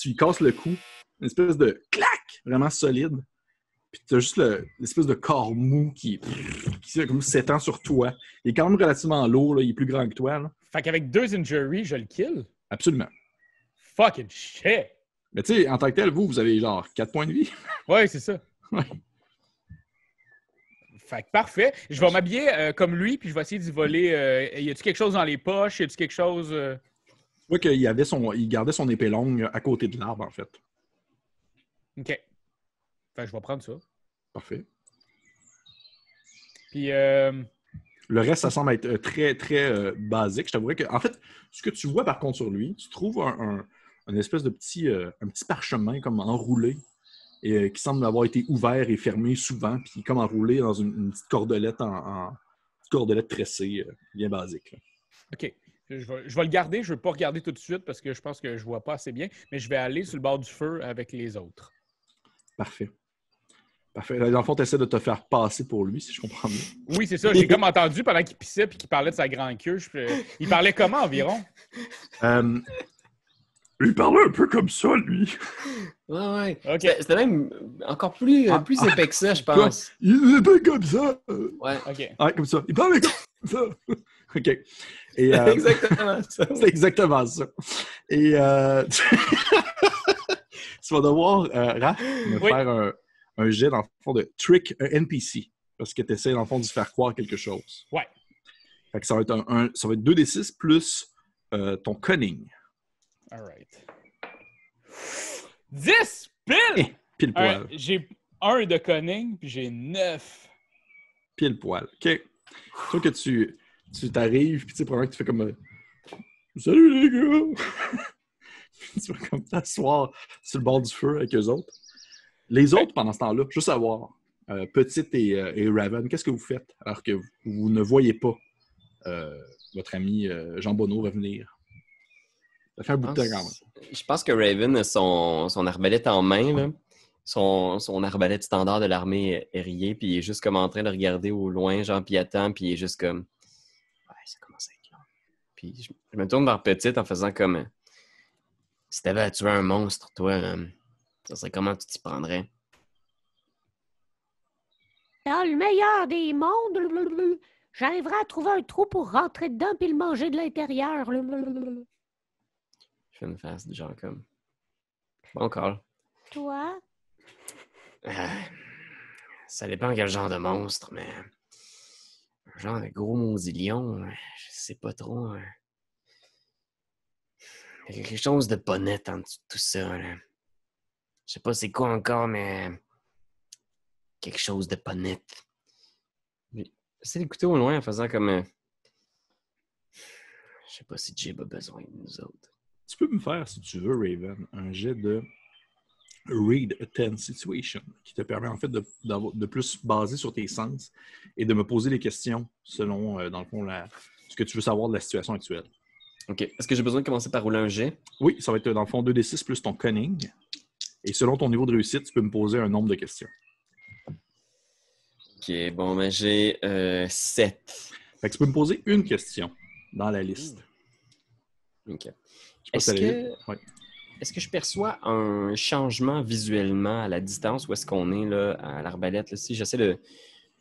tu lui casses le cou, une espèce de clac vraiment solide. Puis tu as juste le- l'espèce de corps mou qui, qui comme s'étend sur toi. Il est quand même relativement lourd, là, il est plus grand que toi. là. Fait qu'avec deux injuries, je le kill? Absolument. Fucking shit! Mais tu sais, en tant que tel, vous, vous avez genre 4 points de vie. Ouais, c'est ça. Ouais. Fait que parfait. Je vais m'habiller euh, comme lui, puis je vais essayer d'y voler. euh, y a-tu quelque chose dans les poches? Y a-tu quelque chose. euh, vois qu'il avait son, il gardait son épée longue à côté de l'arbre, en fait. OK. Que je vais prendre ça. Parfait. Puis, euh, Le reste, ça semble être euh, très, très euh, basique. Je t'avouerais que, en fait, ce que tu vois par contre sur lui, tu trouves un, un- un espèce de petit, euh, un petit parchemin comme enroulé et qui semble avoir été ouvert et fermé souvent, puis comme enroulé dans une, une petite cordelette en, en- petite cordelette tressée, bien basique. là. OK. Je vais, je vais le garder. Je ne veux pas regarder tout de suite parce que je pense que je vois pas assez bien. Mais je vais aller sur le bord du feu avec les autres. Parfait. Parfait. Dans le fond, tu essaies de te faire passer pour lui, si je comprends bien. Oui, c'est ça. J'ai comme entendu pendant qu'il pissait puis qu'il parlait de sa grande queue. je Il parlait comment environ? Euh, il parlait un peu comme ça, lui. Ouais, ouais. OK. C'était même encore plus, Ah, plus ah, épais que ça, je pense. Il était comme ça. Ouais. OK. Ouais, comme ça. Il parlait comme ça. OK. Et, euh, Exactement ça. C'est exactement ça. Et euh, tu vas devoir, euh, Raph, me Oui. faire un, un jet, dans le fond, de trick un NPC. Parce que tu essaies, dans le fond, de faire croire quelque chose. Ouais. Fait que ça va être, un, un- ça va être 2d6 plus ton cunning. All right. 10 pile! Pile Un- poil. J'ai un de cunning puis j'ai 9. Pile poil. OK. Sauf que tu tu t'arrives, puis tu sais, probablement que tu fais comme... euh, Salut les gars! Tu vas comme t'asseoir sur le bord du feu avec eux autres. Les autres, pendant ce temps-là, juste savoir, euh, Petite et, euh, et Raven, qu'est-ce que vous faites alors que vous, ne voyez pas votre ami Jean Bonneau revenir? Ça un bout de temps. Je pense que Raven a son, son arbalète en main, là. Son, son arbalète standard de l'armée aérienne, puis il est juste comme en train de regarder au loin, genre, puis attend, puis il est juste comme. Ça commence à être long. Puis je, je me tourne vers Petite en faisant comme. euh, Si t'avais à tuer un monstre, toi, euh, ça serait comment tu t'y prendrais? Dans le meilleur des mondes, blablabla, j'arriverai à trouver un trou pour rentrer dedans puis le manger de l'intérieur. Je fais une face du genre comme. Bon call. Toi? Euh, ça dépend quel genre de monstre, mais. Un genre de gros maudit lion, euh, je sais pas trop. euh. Il y a quelque chose de pas net en dessous de tout ça. là. Je sais pas c'est quoi encore, mais. Quelque chose de pas net. J'essaie d'écouter au loin en faisant comme. euh, Je sais pas si Jib a besoin de nous autres. Tu peux me faire, si tu veux, Raven, un jet de Read a Tense Situation qui te permet en fait de, de plus baser sur tes sens et de me poser des questions selon, euh, dans le fond, la- ce que tu veux savoir de la situation actuelle. Ok. Est-ce que j'ai besoin de commencer par rouler un jet? Oui, ça va être dans le fond 2d6 plus ton cunning. Et selon ton niveau de réussite, tu peux me poser un nombre de questions. Ok, bon, ben j'ai 7. Fait que tu peux me poser une question dans la liste. Ok. Est-ce que-. Ouais. Est-ce que je perçois un changement visuellement à la distance où est-ce qu'on est là, à l'arbalète? Si j'essaie de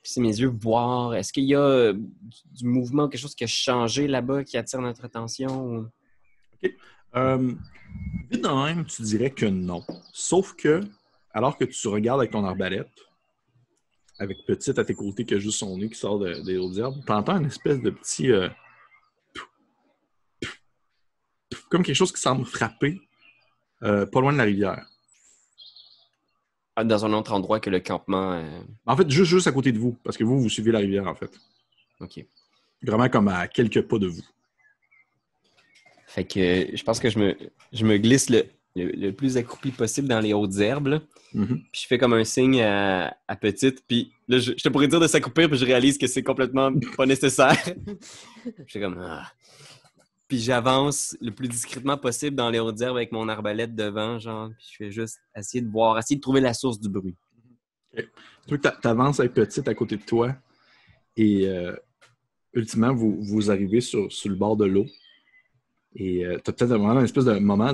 plisser mes yeux, voir, est-ce qu'il y a euh, du, mouvement, quelque chose qui a changé là-bas qui attire notre attention? ou- Euh, vite de même, tu dirais que non. Sauf que, alors que tu regardes avec ton arbalète, avec petite à tes côtés qui a juste son nez qui sort de- des autres herbes, tu entends une espèce de petit. euh, comme quelque chose qui semble frapper euh, pas loin de la rivière. Ah, Dans un autre endroit que le campement. euh, En fait, juste, juste à côté de vous, parce que vous, vous suivez la rivière, en fait. Ok. Vraiment comme à quelques pas de vous. Fait que je pense que je me, je me glisse le, le- le plus accroupi possible dans les hautes herbes. là. Mhm. Puis je fais comme un signe à, à petite. Puis là, je, je te pourrais dire de s'accroupir, puis je réalise que c'est complètement pas nécessaire. je fais comme. Ah. Puis j'avance le plus discrètement possible dans les hautes herbes avec mon arbalète devant, genre. Puis je fais juste essayer de voir, essayer de trouver la source du bruit. Tu avances avec petite à côté de toi et euh, ultimement, vous, vous arrivez sur, sur le bord de l'eau. Et euh, t'as peut-être vraiment une espèce de moment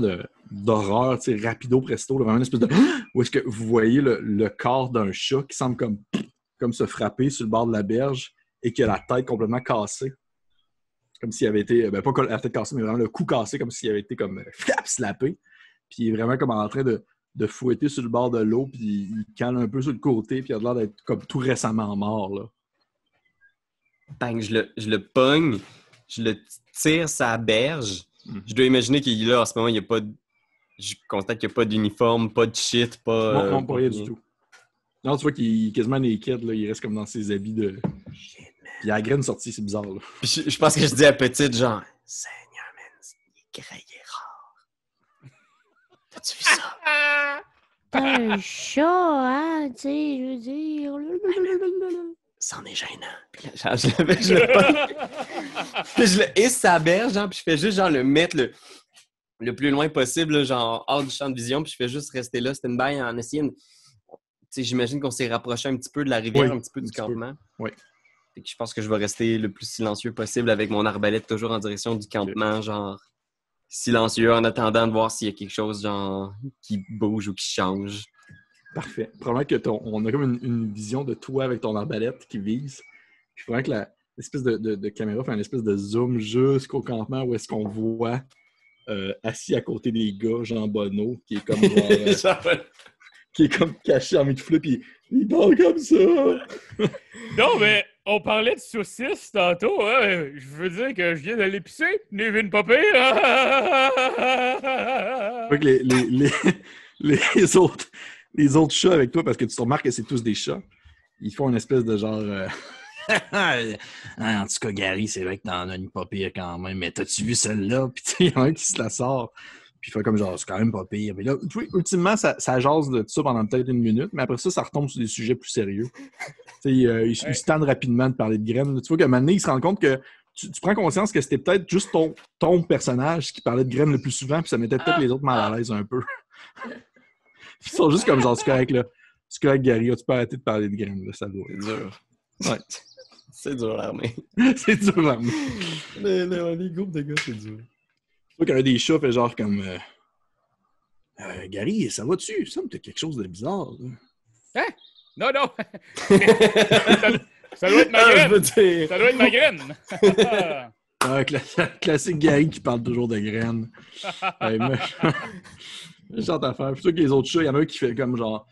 d'horreur, tu sais, rapido presto, vraiment une espèce de. Où est-ce que vous voyez le, le corps d'un chat qui semble comme, comme se frapper sur le bord de la berge et qui a la tête complètement cassée. Comme s'il avait été. Ben, pas la tête cassée, mais vraiment le cou cassé, comme s'il avait été comme euh, flap, slappé. Puis il est vraiment comme en train de, de fouetter sur le bord de l'eau, puis il cale un peu sur le côté, puis il a l'air d'être comme tout récemment mort, là. Bang, je le, je le pogne, je le tire sa berge. Mhm. Je dois imaginer qu'il est là en ce moment, il n'y a pas de. Je constate qu'il n'y a pas d'uniforme, pas de shit, pas. Non, euh, non, pas rien du tout. Non, tu vois qu'il est quasiment naked, là. Il reste comme dans ses habits de. Puis il a la graine sortie, c'est bizarre, là. Puis Je, je pense que je dis à petite, genre, Seigneur, man, il est rare. T'as-tu vu ça? T'as un chat, hein, tu sais, je veux dire. C'en est gênant. Puis là, genre, je le, je le pogne, puis je le hisse sa berge, genre, puis je fais juste, genre, le mettre le, le plus loin possible, là, genre, hors du champ de vision, puis je fais juste rester là, stand by, en essayant de- Tu sais, j'imagine qu'on s'est rapproché un petit peu de la rivière, Oui, un petit peu un du petit peu. campement. Oui. Je pense que je vais rester le plus silencieux possible avec mon arbalète toujours en direction du campement, genre silencieux en attendant de voir s'il y a quelque chose genre qui bouge ou qui change. Parfait. Probablement que ton, on a comme une, une vision de toi avec ton arbalète qui vise. Puis probablement que la- l'espèce de, de- de caméra fait un espèce de zoom jusqu'au campement où est-ce qu'on voit euh, assis à côté des gars, Jean Bonneau, qui est comme genre, euh, qui est comme caché en mid-flip, puis il parle comme ça. Non, mais on parlait de saucisses tantôt. Hein? Je veux dire que je viens d'aller pisser. Nevin pas pire. Que les, les, les, les autres, les autres chats avec toi, parce que tu te remarques que c'est tous des chats, ils font une espèce de genre. euh, Ah, en tout cas, Gary, c'est vrai que t'en as une pas pire quand même, mais t'as-tu vu celle-là? Puis il y en a un qui se la sort, puis il fait comme genre, c'est quand même pas pire. Mais là, ultimement, ça, ça jase de ça pendant peut-être une minute, mais après ça, ça retombe sur des sujets plus sérieux. Tu sais, euh, se tendent rapidement de parler de graines. Tu vois qu'à un moment donné, ils se rendent compte que tu, tu prends conscience que c'était peut-être juste ton, ton personnage qui parlait de graines le plus souvent, puis ça mettait peut-être les autres mal à l'aise un peu. Ils sont juste comme genre, c'est correct là. C'est correct, Gary, tu peux arrêter de parler de graines, là, ça doit. c'est dur. Ouais. C'est dur l'armée. c'est dur, là. Les, les- les groupes de gars, c'est dur. Tu vois qu'un des chats fait genre comme. euh, Euh, Gary, ça va-tu? Ça me fait quelque chose de bizarre. là. non, non. ça, ça doit être ma Ah, je graine. dire. Ça doit être ma graine. Ah, cla- classique Gary qui parle toujours de graines. Méchant- Méchante affaire. Plutôt que les autres chats, il y en a un qui fait comme genre.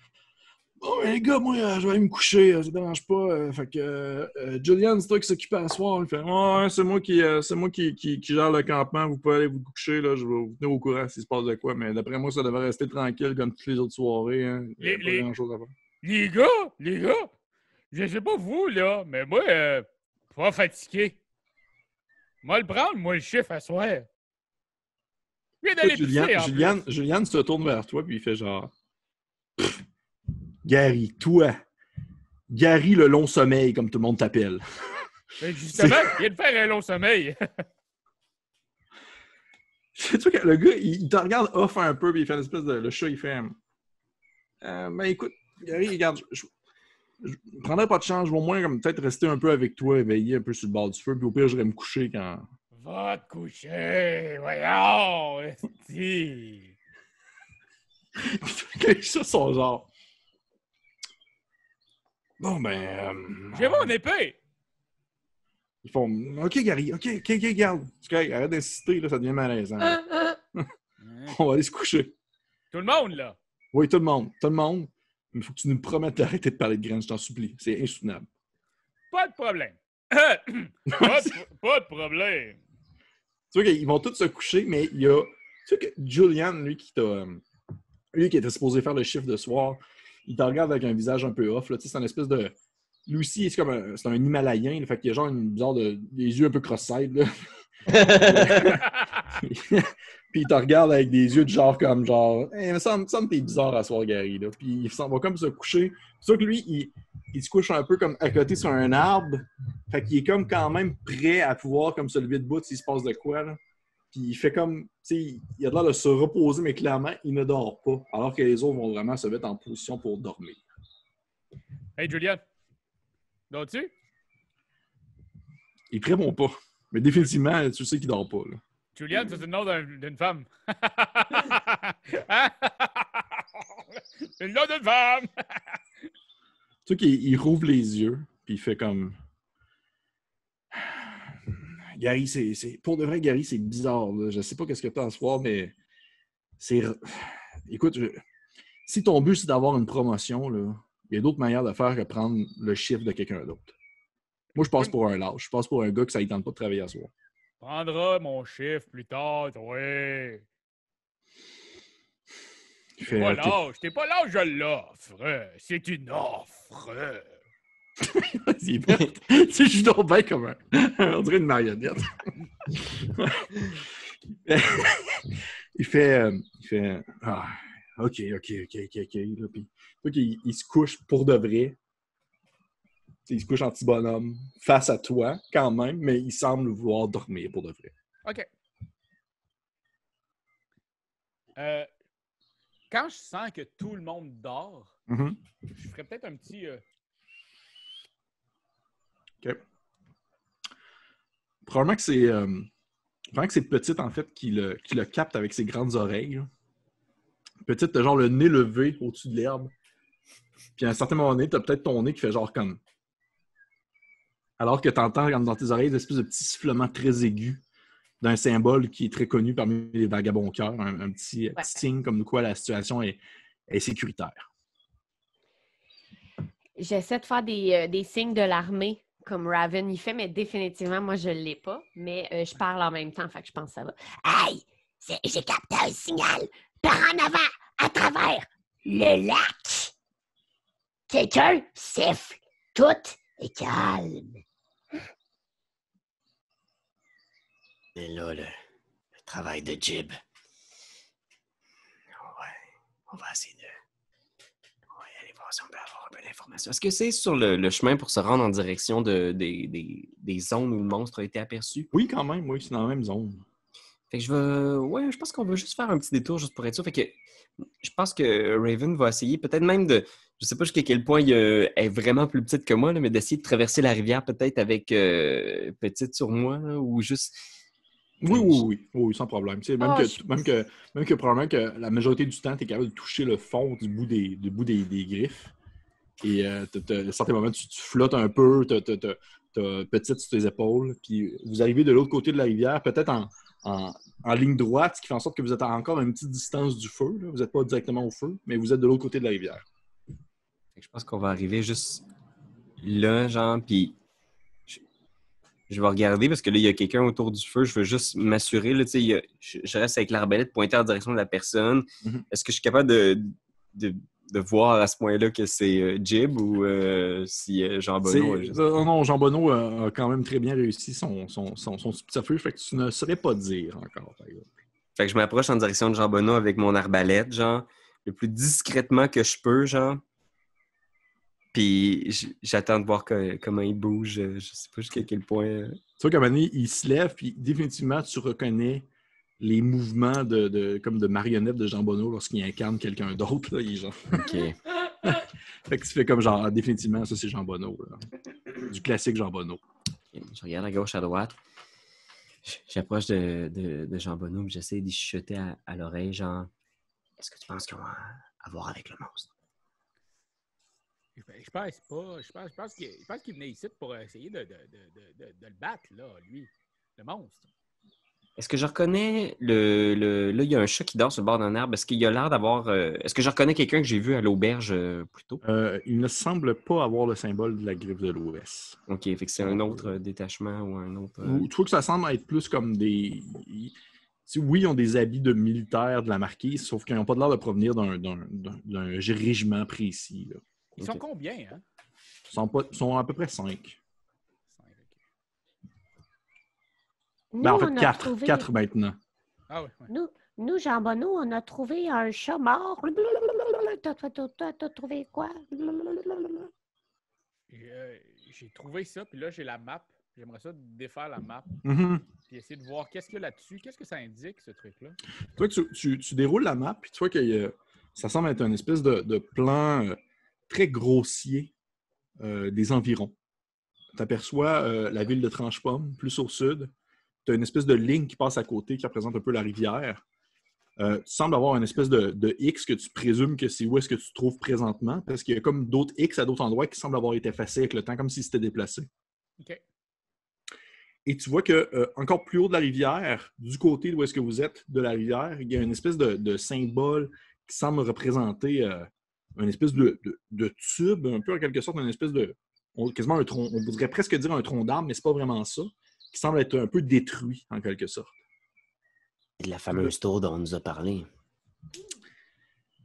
Bon, ben, les gars, moi, euh, je vais aller me coucher, euh, ça te dérange pas. euh, fait que, euh, Julian, c'est toi qui s'occupe à soir. Il fait, ouais, c'est moi, qui, c'est moi qui, qui, qui gère le campement. Vous pouvez aller vous coucher, là. Je vais vous tenir au courant s'il se passe de quoi. Mais d'après moi, ça devrait rester tranquille comme toutes les autres soirées. Hein. Il a Les- pas les- à faire. les gars, les gars, je sais pas vous, là, mais moi, euh, pas fatigué. Moi, le prendre, moi, le chiffre à soir. Viens d'aller Julian, pisser, en Julian, plus. Julian se tourne vers toi puis il fait genre Gary, toi, Gary le long sommeil, comme tout le monde t'appelle. Ben, justement, il vient de faire un long sommeil. tu vois que le gars, il, il te regarde off un peu puis il fait une espèce de. Le chat, il fait euh, Ben écoute, Gary, regarde, je, je, je prendrais pas de chance, je vais au moins comme peut-être rester un peu avec toi, éveillé un peu sur le bord du feu, puis au pire, j'irai me coucher quand. Va te coucher, voyons, les chats sont genre. Bon ben. euh, J'ai mon épée. Ils font OK, Gary, OK, OK, OK, garde. Correct, arrête d'insister, là, ça devient malaisant. là. Hein? On va aller se coucher. Tout le monde, là. Oui, tout le monde, tout le monde. Mais il faut que tu nous promettes d'arrêter de parler de graines, je t'en supplie. C'est insoutenable. Pas de problème. pas, de, pas de problème. Tu vois qu'ils vont tous se coucher, mais il y a. Tu sais que Julian, lui, qui t'a. euh, Lui qui était supposé faire le chiffre de soir, il te regarde avec un visage un peu off. Là. Tu sais, c'est un espèce de. Lui aussi, c'est comme un, c'est un Himalayen. là, fait qu'il a genre une bizarre de. des yeux un peu cross-side. là. puis il te regarde avec des yeux de genre comme genre. Hey, il me semble, que t'es bizarre à soir, Gary. Là. Puis il s'en va comme se coucher. C'est sûr que lui, il, il se couche un peu comme à côté sur un arbre. Fait qu'il est comme quand même prêt à pouvoir comme se lever debout s'il se passe de quoi. Là. Puis il fait comme. Tu sais, il a l'air de se reposer, mais clairement, il ne dort pas. Alors que les autres vont vraiment se mettre en position pour dormir. hey, Julian. Dors-tu? Il te répond pas. Mais définitivement, tu sais qu'il dort pas. Là. Juliane, c'est le nom d'un- d'une femme. Hein? c'est le nom d'une femme. Tu sais qu'il il rouvre les yeux, puis il fait comme. Gary, c'est. Pour de vrai, Gary, c'est bizarre. là. Je sais pas qu'est-ce que tu as ce soir, mais. C'est. Écoute, je- si ton but, c'est d'avoir une promotion, là, il y a d'autres manières de faire que prendre le chiffre de quelqu'un d'autre. Moi, je passe pour un lâche. Je passe pour un gars que ça ne tente pas de travailler à soir. Prendra mon chiffre plus tard, oui. T'es pas OK. lâche, t'es pas lâche, je l'offre. C'est une offre. Il est vert. tu sais, je suis donc bien comme un... On dirait une marionnette. il fait... euh, Il fait... Ah, OK, OK, OK, OK, OK. Là, puis, fait qu'il- il se couche pour de vrai. Il se couche en petit bonhomme face à toi, quand même, mais il semble vouloir dormir pour de vrai. OK. Euh, quand je sens que tout le monde dort, je ferais peut-être un petit. euh, OK. Probablement que c'est euh, probablement que c'est Petite, en fait, qui le, qui le capte avec ses grandes oreilles. là. Petite, t'as genre le nez levé au-dessus de l'herbe. Puis à un certain moment donné, t'as peut-être ton nez qui fait genre comme... Alors que t'entends dans tes oreilles des espèces de petits sifflements très aigus d'un symbole qui est très connu parmi les vagabonds cœurs, un, un petit, Ouais. petit signe comme de quoi la situation est, est sécuritaire. J'essaie de faire des, euh, des signes de l'armée comme Raven y fait, mais définitivement, moi, je ne l'ai pas. Mais euh, je parle en même temps, fait que je pense que ça va. Hey, j'ai capté un signal par en avant, à travers le lac. Quelqu'un siffle. Tout est calme. Et là, le, le travail de Jib. Ouais, on va essayer de. On va y aller voir si on peut avoir un peu d'informations. Est-ce que c'est sur le, le chemin pour se rendre en direction de, des, des- des zones où le monstre a été aperçu? Oui, quand même, oui, c'est dans la même zone. Fait que je vais. Ouais, je pense qu'on va juste faire un petit détour juste pour être sûr. Fait que je pense que Raven va essayer peut-être même de. Je sais pas jusqu'à quel point il, euh, elle est vraiment plus petite que moi, là, mais d'essayer de traverser la rivière peut-être avec euh, petite sur moi là, ou juste. Oui, oui, oui, oui, sans problème. Tu sais, même, Ah, que, je- même, que, même que probablement que la majorité du temps, tu es capable de toucher le fond du bout des, du bout des, des griffes. Et euh, à certains moments, tu, tu flottes un peu, tu as, petite sur tes épaules. Puis vous arrivez de l'autre côté de la rivière, peut-être en, en, en ligne droite, ce qui fait en sorte que vous êtes encore à une petite distance du feu. là. Vous n'êtes pas directement au feu, mais vous êtes de l'autre côté de la rivière. Je pense qu'on va arriver juste là, genre, puis je vais regarder parce que là, il y a quelqu'un autour du feu. Je veux juste m'assurer, là, tu sais, il y a- je, reste avec l'arbalète pointée en direction de la personne. Mhm. Est-ce que je suis capable de, de, de voir à ce point-là que c'est euh, Jib ou euh, si euh, Jean Bonneau... non, Jean Bonneau a, a quand même très bien réussi son, son, son, son subterfuge, fait que tu ne saurais pas dire encore, par exemple. Fait que je m'approche en direction de Jean Bonneau avec mon arbalète, genre, le plus discrètement que je peux, genre. Puis j'attends de voir que- comment il bouge. euh, Je sais pas jusqu'à quel point. euh. Tu vois qu'à un moment donné, il se lève, puis définitivement, tu reconnais les mouvements de, de- comme de marionnette de Jean Bonneau lorsqu'il incarne quelqu'un d'autre. là, il est genre... OK. Fait que tu fais comme genre, ah, définitivement, ça c'est Jean Bonneau. là. Du classique Jean Bonneau. Je regarde à gauche, à droite. J'approche de, de, de Jean Bonneau, puis j'essaie d'y chuchoter à, à l'oreille, genre, est-ce que tu penses qu'ils ont à, à voir avec le monstre? Je je pense pas. Je pense, je pense qu'il je venait ici pour essayer de, de, de, de, de- de le battre, là, lui. Le monstre. Est-ce que je reconnais le, le- Là, il y a un chat qui dort sur le bord d'un arbre. Est-ce qu'il a l'air d'avoir. euh, Est-ce que je reconnais quelqu'un que j'ai vu à l'auberge euh, plus tôt? Euh, il ne semble pas avoir le symbole de la griffe de l'Ouest. OK, fait que c'est un autre euh, détachement ou un autre. euh, Ou- Tu vois que ça semble être plus comme des. ils- tu sais, oui, ils ont des habits de militaires de la marquise, sauf qu'ils n'ont pas l'air de provenir d'un- d'un d'un- d'un régiment précis. là. Ils sont combien, hein? Ils sont, pas- ils sont à peu près cinq. Cinq, ok. Nous, Ben, en on fait, a quatre. trouvé- Quatre maintenant. Ah oui. Nous, nous, Jean Bonneau, on a trouvé un chat mort. T'as- trouvé quoi? J'ai euh, j'ai trouvé ça, puis là, j'ai la map. J'aimerais ça défaire la map, Mhm. puis essayer de voir qu'est-ce qu'il y a là-dessus. Qu'est-ce que ça indique, ce truc-là? Toi, tu, tu- tu déroules la map, puis tu vois que ça semble être un espèce de, de plan euh, très grossier euh, des environs. Tu aperçois la ville de Tranche-Pomme, plus au sud, tu as une espèce de ligne qui passe à côté qui représente un peu la rivière. Euh, tu sembles avoir une espèce de, de X que tu présumes que c'est où est-ce que tu te trouves présentement, parce qu'il y a comme d'autres X à d'autres endroits qui semblent avoir été effacés avec le temps, comme si c'était déplacé. OK. Et tu vois que euh, encore plus haut de la rivière, du côté d'où est-ce que vous êtes de la rivière, il y a une espèce de, de symbole qui semble représenter euh, une espèce de, de- de tube, un peu en quelque sorte, une espèce de. on- quasiment un tronc, on voudrait presque dire un tronc d'arbre, mais c'est pas vraiment ça, qui semble être un peu détruit en quelque sorte. De la fameuse tour dont on nous a parlé.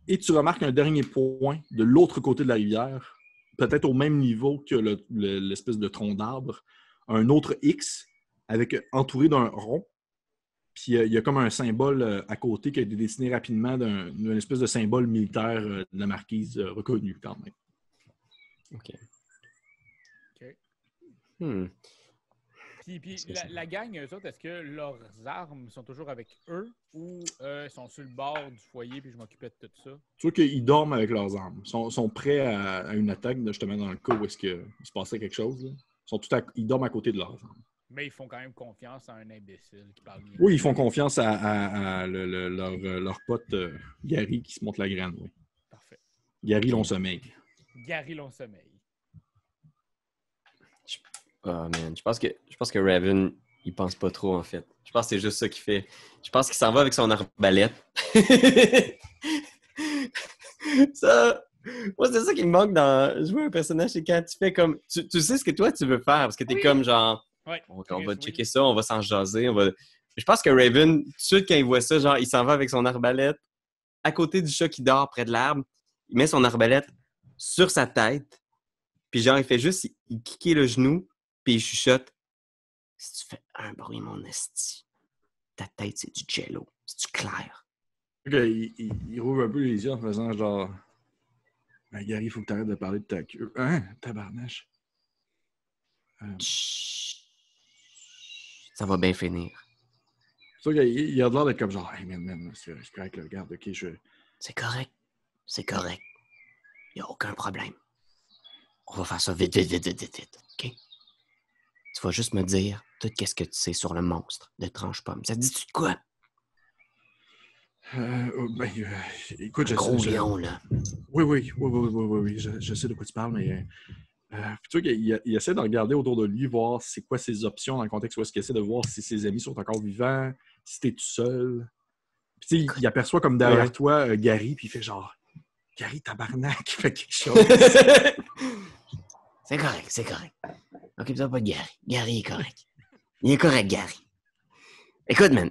Et tu remarques un dernier point de l'autre côté de la rivière, peut-être au même niveau que le- le- l'espèce de tronc d'arbre, un autre X avec entouré d'un rond. Puis euh, il y a comme un symbole euh, à côté qui a été dessiné rapidement d'un- d'une espèce de symbole militaire euh, de la marquise euh, reconnu quand même. OK. OK. Hmm. Puis, puis la, gang, eux autres, est-ce que leurs armes sont toujours avec eux ou euh, ils sont sur le bord du foyer puis je m'occupais de tout ça? Tu vois qu'ils dorment avec leurs armes. Ils sont, sont prêts à, à une attaque, justement, dans le cas où est-ce que il se passait quelque chose. là. Ils, sont tout à- ils dorment à côté de leurs armes. Mais ils font quand même confiance à un imbécile qui parle. Oui, ils font confiance à, à- à le- le- leur, euh, leur pote euh, Gary qui se monte la graine. Oui. Parfait. Gary, long sommeil. Gary long sommeil. Oh man, je pense que je pense que Raven, il pense pas trop en fait. Je pense que c'est juste ça qu'il fait. Je pense qu'il s'en va avec son arbalète. ça, moi c'est ça qui me manque dans jouer un personnage, c'est quand tu fais comme tu, tu sais ce que toi tu veux faire parce que t'es Oui. comme genre Ouais. on, va oui. checker ça, on va s'en jaser, on va. Je pense que Raven, tout de suite quand il voit ça, genre il s'en va avec son arbalète à côté du chat qui dort près de l'arbre, il met son arbalète sur sa tête, puis genre il fait juste il, il kicker le genou, puis il chuchote Si tu fais un bruit, mon esti, ta tête c'est du jello, c'est du clair. Ok, il, il- il rouvre un peu les yeux en faisant genre. Ben, Gary, il faut que tu arrêtes de parler de ta queue. Hein? Tabarnache. Euh, Chut. Ça va bien finir. c'est sûr qu'il il a l'air d'être comme genre, hey man, man, c'est correct, regarde, ok, je. C'est correct. C'est correct. Il a aucun problème. On va faire ça vite, vite, vite, vite, vite, vite. OK? Tu vas juste me dire tout ce que tu sais sur le monstre de tranche-pomme. Ça te dit-tu de quoi? Euh, oh, ben, euh, écoute, Un je gros sais. je- lion, là. Oui, oui, oui, oui, oui, oui, oui, je, je sais de quoi tu parles, mais. Euh, puis tu vois qu'il il- il essaie de regarder autour de lui, voir c'est quoi ses options dans le contexte où est-ce qu'il essaie de voir si ses amis sont encore vivants, si t'es tout seul. Puis tu sais, il, il aperçoit comme derrière Ouais. toi euh, Gary, puis il fait genre Gary, tabarnak, il fait quelque chose. c'est correct, c'est correct. Occupe-toi pas de Gary. Gary est correct. Il est correct, Gary. Écoute, man,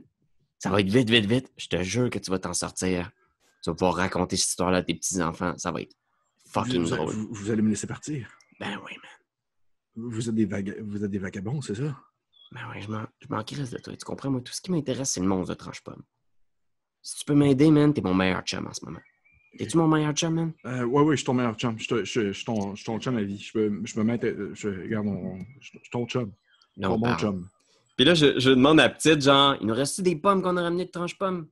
ça va être vite, vite, vite. Je te jure que tu vas t'en sortir. Tu vas pouvoir raconter cette histoire-là à tes petits-enfants. Ça va être fucking vous, drôle. vous- vous allez me laisser partir. Ben oui, man. Vous êtes des, vaga- vous êtes des vagabonds, c'est ça? Ben oui, je m'en, je m'en crisse de toi. Tu comprends? Moi, tout ce qui m'intéresse, c'est le monstre de tranche-pomme. Si tu peux m'aider, man, t'es mon meilleur chum en ce moment. T'es-tu mon meilleur chum, man? Euh, ouais, ouais, je suis ton meilleur chum. Je, te- je, je suis ton, je suis ton chum à vie. Je peux, je peux mettre. euh, Je, regarde, on- je, je suis ton chum. Là, ton on bon chum. Puis là, je, je demande à petite, genre, il nous reste des pommes qu'on a ramenées de tranche-pomme?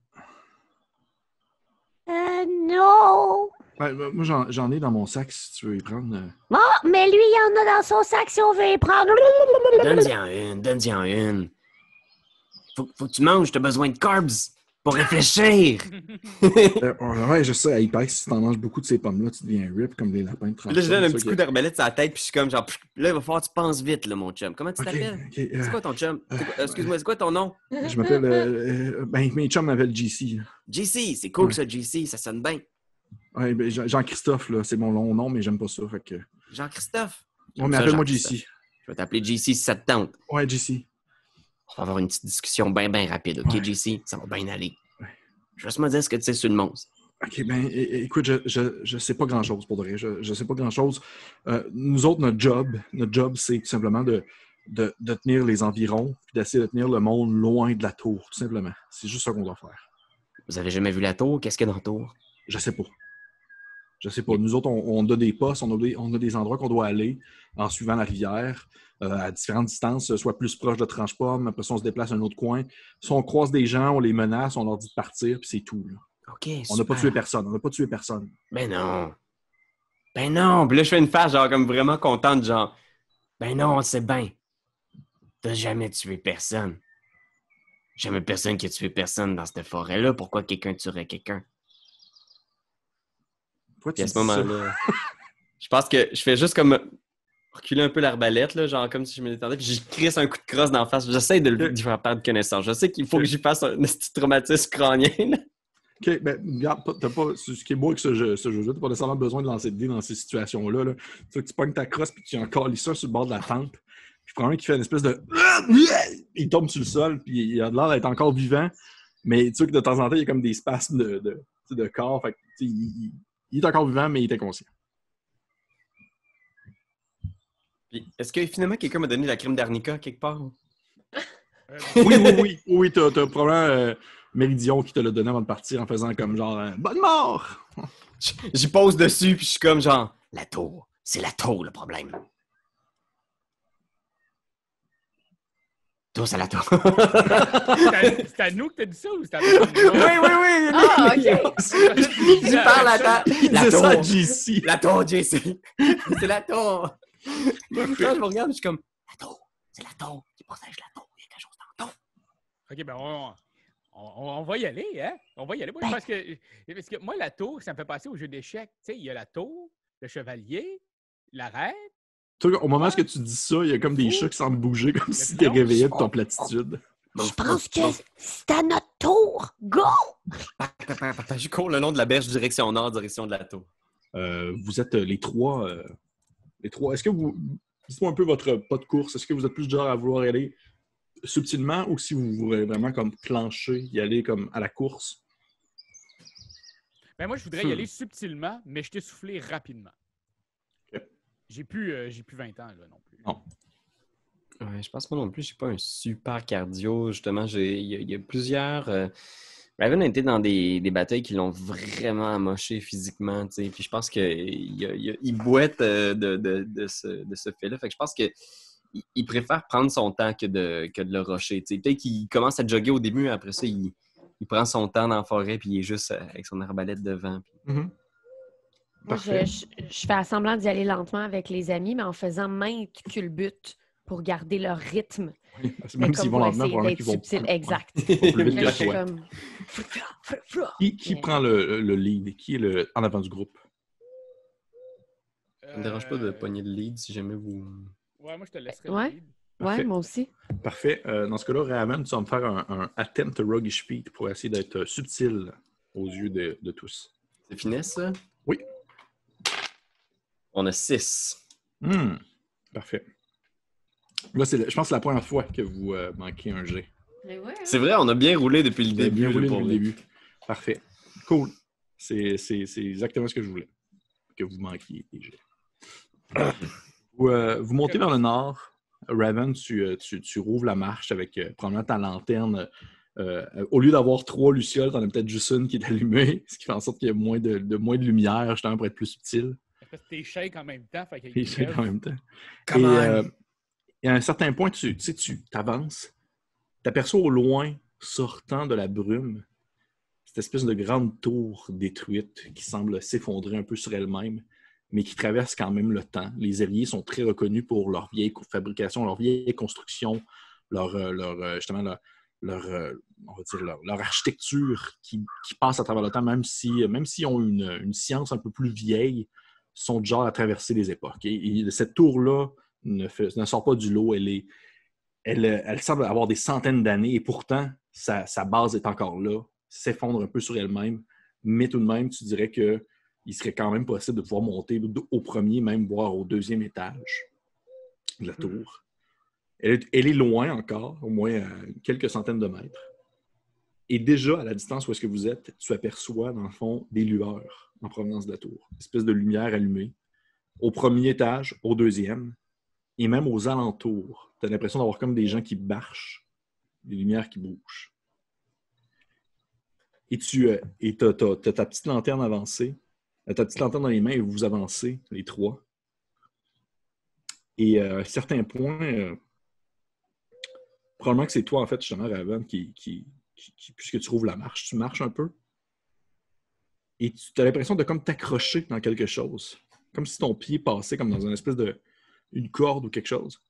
Euh, non. Ouais, bah, moi, j'en, ai dans mon sac si tu veux y prendre. euh. Bon, mais lui, il en a dans son sac si on veut y prendre. Donne-y-en une, donne-y-en une. Faut, faut que tu manges, t'as besoin de carbs pour réfléchir. Euh, ouais, je sais, il paraît que si t'en manges beaucoup de ces pommes-là, tu deviens rip comme des lapins de là, je donne un C'est petit coup d'arbalète sur la tête, puis je suis comme genre, pff, là, il va falloir que tu penses vite, là, mon chum. Comment tu t'appelles? ok, euh, C'est quoi ton chum? C'est euh, Excuse-moi, c'est quoi ton nom? je m'appelle. euh, euh, ben, mes chums m'appellent JC. JC, c'est cool Ouais. ça, JC, ça sonne bien. Ouais, ben, Jean- Jean-Christophe, c'est mon long nom, mais j'aime pas ça. Que... Jean-Christophe? Ouais, mais appelle-moi. JC. Je vais t'appeler JC si ça te tente. Ouais, JC. On va avoir une petite discussion bien, bien rapide, OK, Ouais. JC? Ça va bien aller. Ouais. Juste me dire ce que tu sais sur le monstre. OK, ben, écoute, je, je, je sais pas grand-chose pour de vrai. Je, je sais pas grand-chose. Euh, nous autres, notre job, notre job, c'est tout simplement de, de, de tenir les environs, puis d'essayer de tenir le monde loin de la tour, tout simplement. C'est juste ça qu'on doit faire. Vous avez jamais vu la tour? Qu'est-ce qu'il y a dans la tour? Je sais pas. Je sais pas. Nous autres, on, on a des postes, on a des, on a des endroits qu'on doit aller en suivant la rivière euh, à différentes distances, soit plus proche de Tranche-Pomme, après ça, on se déplace à un autre coin. Si on croise des gens, on les menace, on leur dit de partir, puis c'est tout. là. OK, On n'a pas tué personne. On n'a pas tué personne. Ben non. Ben non. Puis là, je fais une face, genre, comme vraiment contente, genre, ben non, on sait bien. T'as jamais tué personne. Jamais personne qui a tué personne dans cette forêt-là. Pourquoi quelqu'un tuerait quelqu'un? Pourquoi tu à ce moment-là, je pense que je fais juste comme reculer un peu l'arbalète, là, genre comme si je me détendais, puis je crisse un coup de crosse d'en face. J'essaie de le- d'y faire perdre connaissance. Je sais qu'il faut que j'y fasse un petit traumatisme crânien. là. OK, ben, regarde, t'as pas, ce qui est beau avec ce jeu, ce jeu-là, t'as pas nécessairement besoin de lancer de dés dans ces situations-là. Là. Tu sais que tu pognes ta crosse puis tu encore ça sur le bord de la tente. Puis prends un qui fait une espèce de. Il tombe sur le sol, puis il a l'air d'être encore vivant. Mais tu sais que de temps en temps, il y a comme des spasmes de, de, corps. Fait que, tu sais, il, il- est encore vivant, mais il est inconscient. Puis, est-ce que finalement quelqu'un m'a donné la crème d'arnica quelque part? Oui, oui, oui. Oui, t'as, probablement euh, Méridion qui te l'a donné avant de partir en faisant comme genre euh, Bonne mort! J'y pose dessus, puis je suis comme genre. La tour. C'est la tour, le problème. Tous à la tour. c'est à- c'est à nous que t'as dit ça ou c'est à oui, oui, oui! Ah, ok. J'y parle à ta... La C'est ça, tour! JC! La tour, JC! C'est la tour! Quand je me regarde, je suis comme. La tour. C'est la tour. qui protège la tour. Il y a quelque chose dans la tour. OK, ben on, on- on va y aller, hein? On va y aller. Moi, Ben- parce, que, parce que moi, la tour, ça me fait passer au jeu d'échecs. Tu sais, il y a la tour, le chevalier, la reine. Tu au moment où tu dis ça, il y a comme des chats qui semblent bouger comme si pion. réveillé de ton platitude. Je pense que c'est à notre tour. Go! Je cours le long de la berge, direction nord, direction de la tour. Euh, vous êtes euh, les trois. euh, les trois. Est-ce que vous. Dites-moi un peu votre pas de course. Est-ce que vous êtes plus du genre à vouloir y aller subtilement ou si vous voulez vraiment comme plancher, y aller comme à la course? Ben moi, je voudrais Hmm. y aller subtilement, mais je t'ai soufflé rapidement. J'ai plus, euh, j'ai plus 20 ans, là, non plus. Non. Ouais, je pense pas non plus. J'ai pas un super cardio. Justement, j'ai- il y, a- il y a plusieurs. euh, Raven a été dans des, des batailles qui l'ont vraiment amoché physiquement. tu sais. Puis je pense qu'il boite euh, de, de- de ce, de ce fait-là. Fait que je pense que il, il préfère prendre son temps que de, que de le rusher. tu sais. Peut-être qu'il commence à jogger au début, après ça, il, il prend son temps dans la forêt, puis il est juste euh, avec son arbalète devant. puis- Moi, je, je, je fais semblant d'y aller lentement avec les amis, mais en faisant maintes culbutes pour garder leur rythme. Oui, Même comme s'ils vont lentement, probablement qu'ils vont subtil. Exact. comme... Qui, qui Mais- prend le, le lead? Qui est le, en avant du groupe? Ça me dérange pas de Euh, pogner le lead si jamais vous. Ouais, moi, je te laisserai Ouais. le lead. Parfait. Ouais, moi aussi. Parfait. Euh, dans ce cas-là, Raven, tu vas me faire un, un attempt roguish feat pour essayer d'être euh, subtil aux yeux de, de tous. C'est finesse, ça? Oui. On a six. Hmm. Parfait. Là, c'est le- je pense que c'est la première fois que vous euh, manquez un G. C'est vrai, on a bien roulé depuis le début. bien roulé depuis le début. Parfait. Cool. C'est c'est- c'est exactement ce que je voulais. Que vous manquiez des G. Vous, euh, vous montez vers le nord. Raven, tu, euh, tu, tu rouvres la marche avec euh, probablement ta lanterne. Euh, au lieu d'avoir trois lucioles, tu en as peut-être juste une qui est allumée, ce qui fait en sorte qu'il y a moins de, de- moins de lumière, justement, pour être plus subtil. Parce que t'es shake en même temps. Fait c'est en même temps. Come et, on. euh, et à un certain point, tu sais, tu avances, tu aperçois au loin, sortant de la brume, cette espèce de grande tour détruite qui semble s'effondrer un peu sur elle-même, mais qui traverse quand même le temps. Les Herriers sont très reconnus pour leur vieille fabrication, leur vieille construction, leur, euh, euh, justement, leur, euh, architecture qui, passe à travers le temps, même si même s'ils ont une, science un peu plus vieille, sont genre à traverser les époques. Et, et cette tour-là ne, fait- ne sort pas du lot. Elle, est, elle, elle semble avoir des centaines d'années et pourtant, sa, sa base est encore là, s'effondre un peu sur elle-même. Mais tout de même, tu dirais que il serait quand même possible de pouvoir monter au premier, même voire au deuxième étage de la tour. Elle est, elle est loin encore, au moins à quelques centaines de mètres. Et déjà, à la distance où est-ce que vous êtes, tu aperçois, dans le fond, des lueurs en provenance de la tour. Une espèce de lumière allumée. Au premier étage, au deuxième, et même aux alentours. Tu as l'impression d'avoir comme des gens qui marchent, des lumières qui bougent. Et tu as ta petite lanterne avancée, euh, ta petite lanterne dans les mains et vous avancez, les trois. Et euh, à un certain point, euh, probablement que c'est toi, en fait, justement, Raven, qui, puisque tu rouvres la marche, tu marches un peu. Et tu as l'impression de comme t'accrocher dans quelque chose. Comme si ton pied passait comme dans une espèce de une corde ou quelque chose.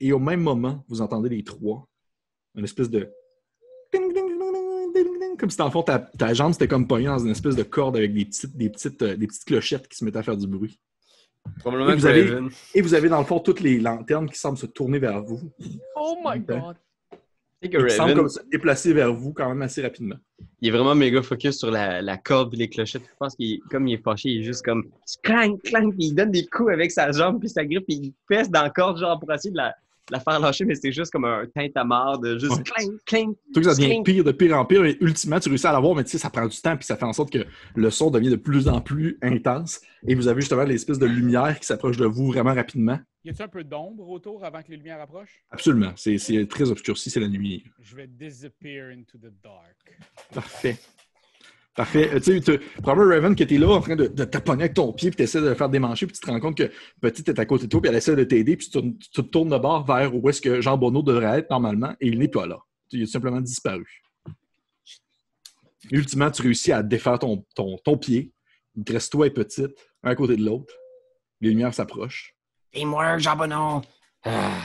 Et au même moment, vous entendez les trois, une espèce de comme si dans le fond ta, ta jambe c'était comme pognée dans une espèce de corde avec des petites, des petites, euh, des petites clochettes qui se mettaient à faire du bruit. Probablement Et vous avez-. Et vous avez dans le fond toutes les lanternes qui semblent se tourner vers vous. Oh my god! Semblent Raven, comme se déplacer vers vous quand même assez rapidement. il est vraiment méga focus sur la, la corde et les clochettes. Je pense qu'il comme il est fâché, il est juste comme clang, clang, puis il donne des coups avec sa jambe puis sa grippe, puis il pèse dans la corde genre pour essayer de la, faire lâcher, mais c'est juste comme un tintamarre de juste Ouais. clang, clang. Tout ça devient Cling. pire de pire en pire, et ultimement, tu réussis à l'avoir, mais tu sais, ça prend du temps, puis ça fait en sorte que le son devient de plus en plus intense. Et vous avez justement l'espèce de lumière qui s'approche de vous vraiment rapidement. Y a-tu un peu d'ombre autour avant que les lumières approchent? Absolument. C'est très obscurci, c'est la nuit. Je vais disappear into the dark. Parfait. Parfait. Euh, tu sais, probablement Raven qui était là en train de, de taponner avec ton pied, puis tu essaies de le faire démancher, puis tu te rends compte que Petite est à côté de toi, puis elle essaie de t'aider, puis tu, te tournes de bord vers où est-ce que Jean Bonneau devrait être normalement, et il n'est pas là. Il a simplement disparu. Ultimement, tu réussis à défaire ton, ton, ton pied. Il te reste toi et Petite, un à côté de l'autre. Les lumières s'approchent. Teamwork, Jean Bonneau. Ah.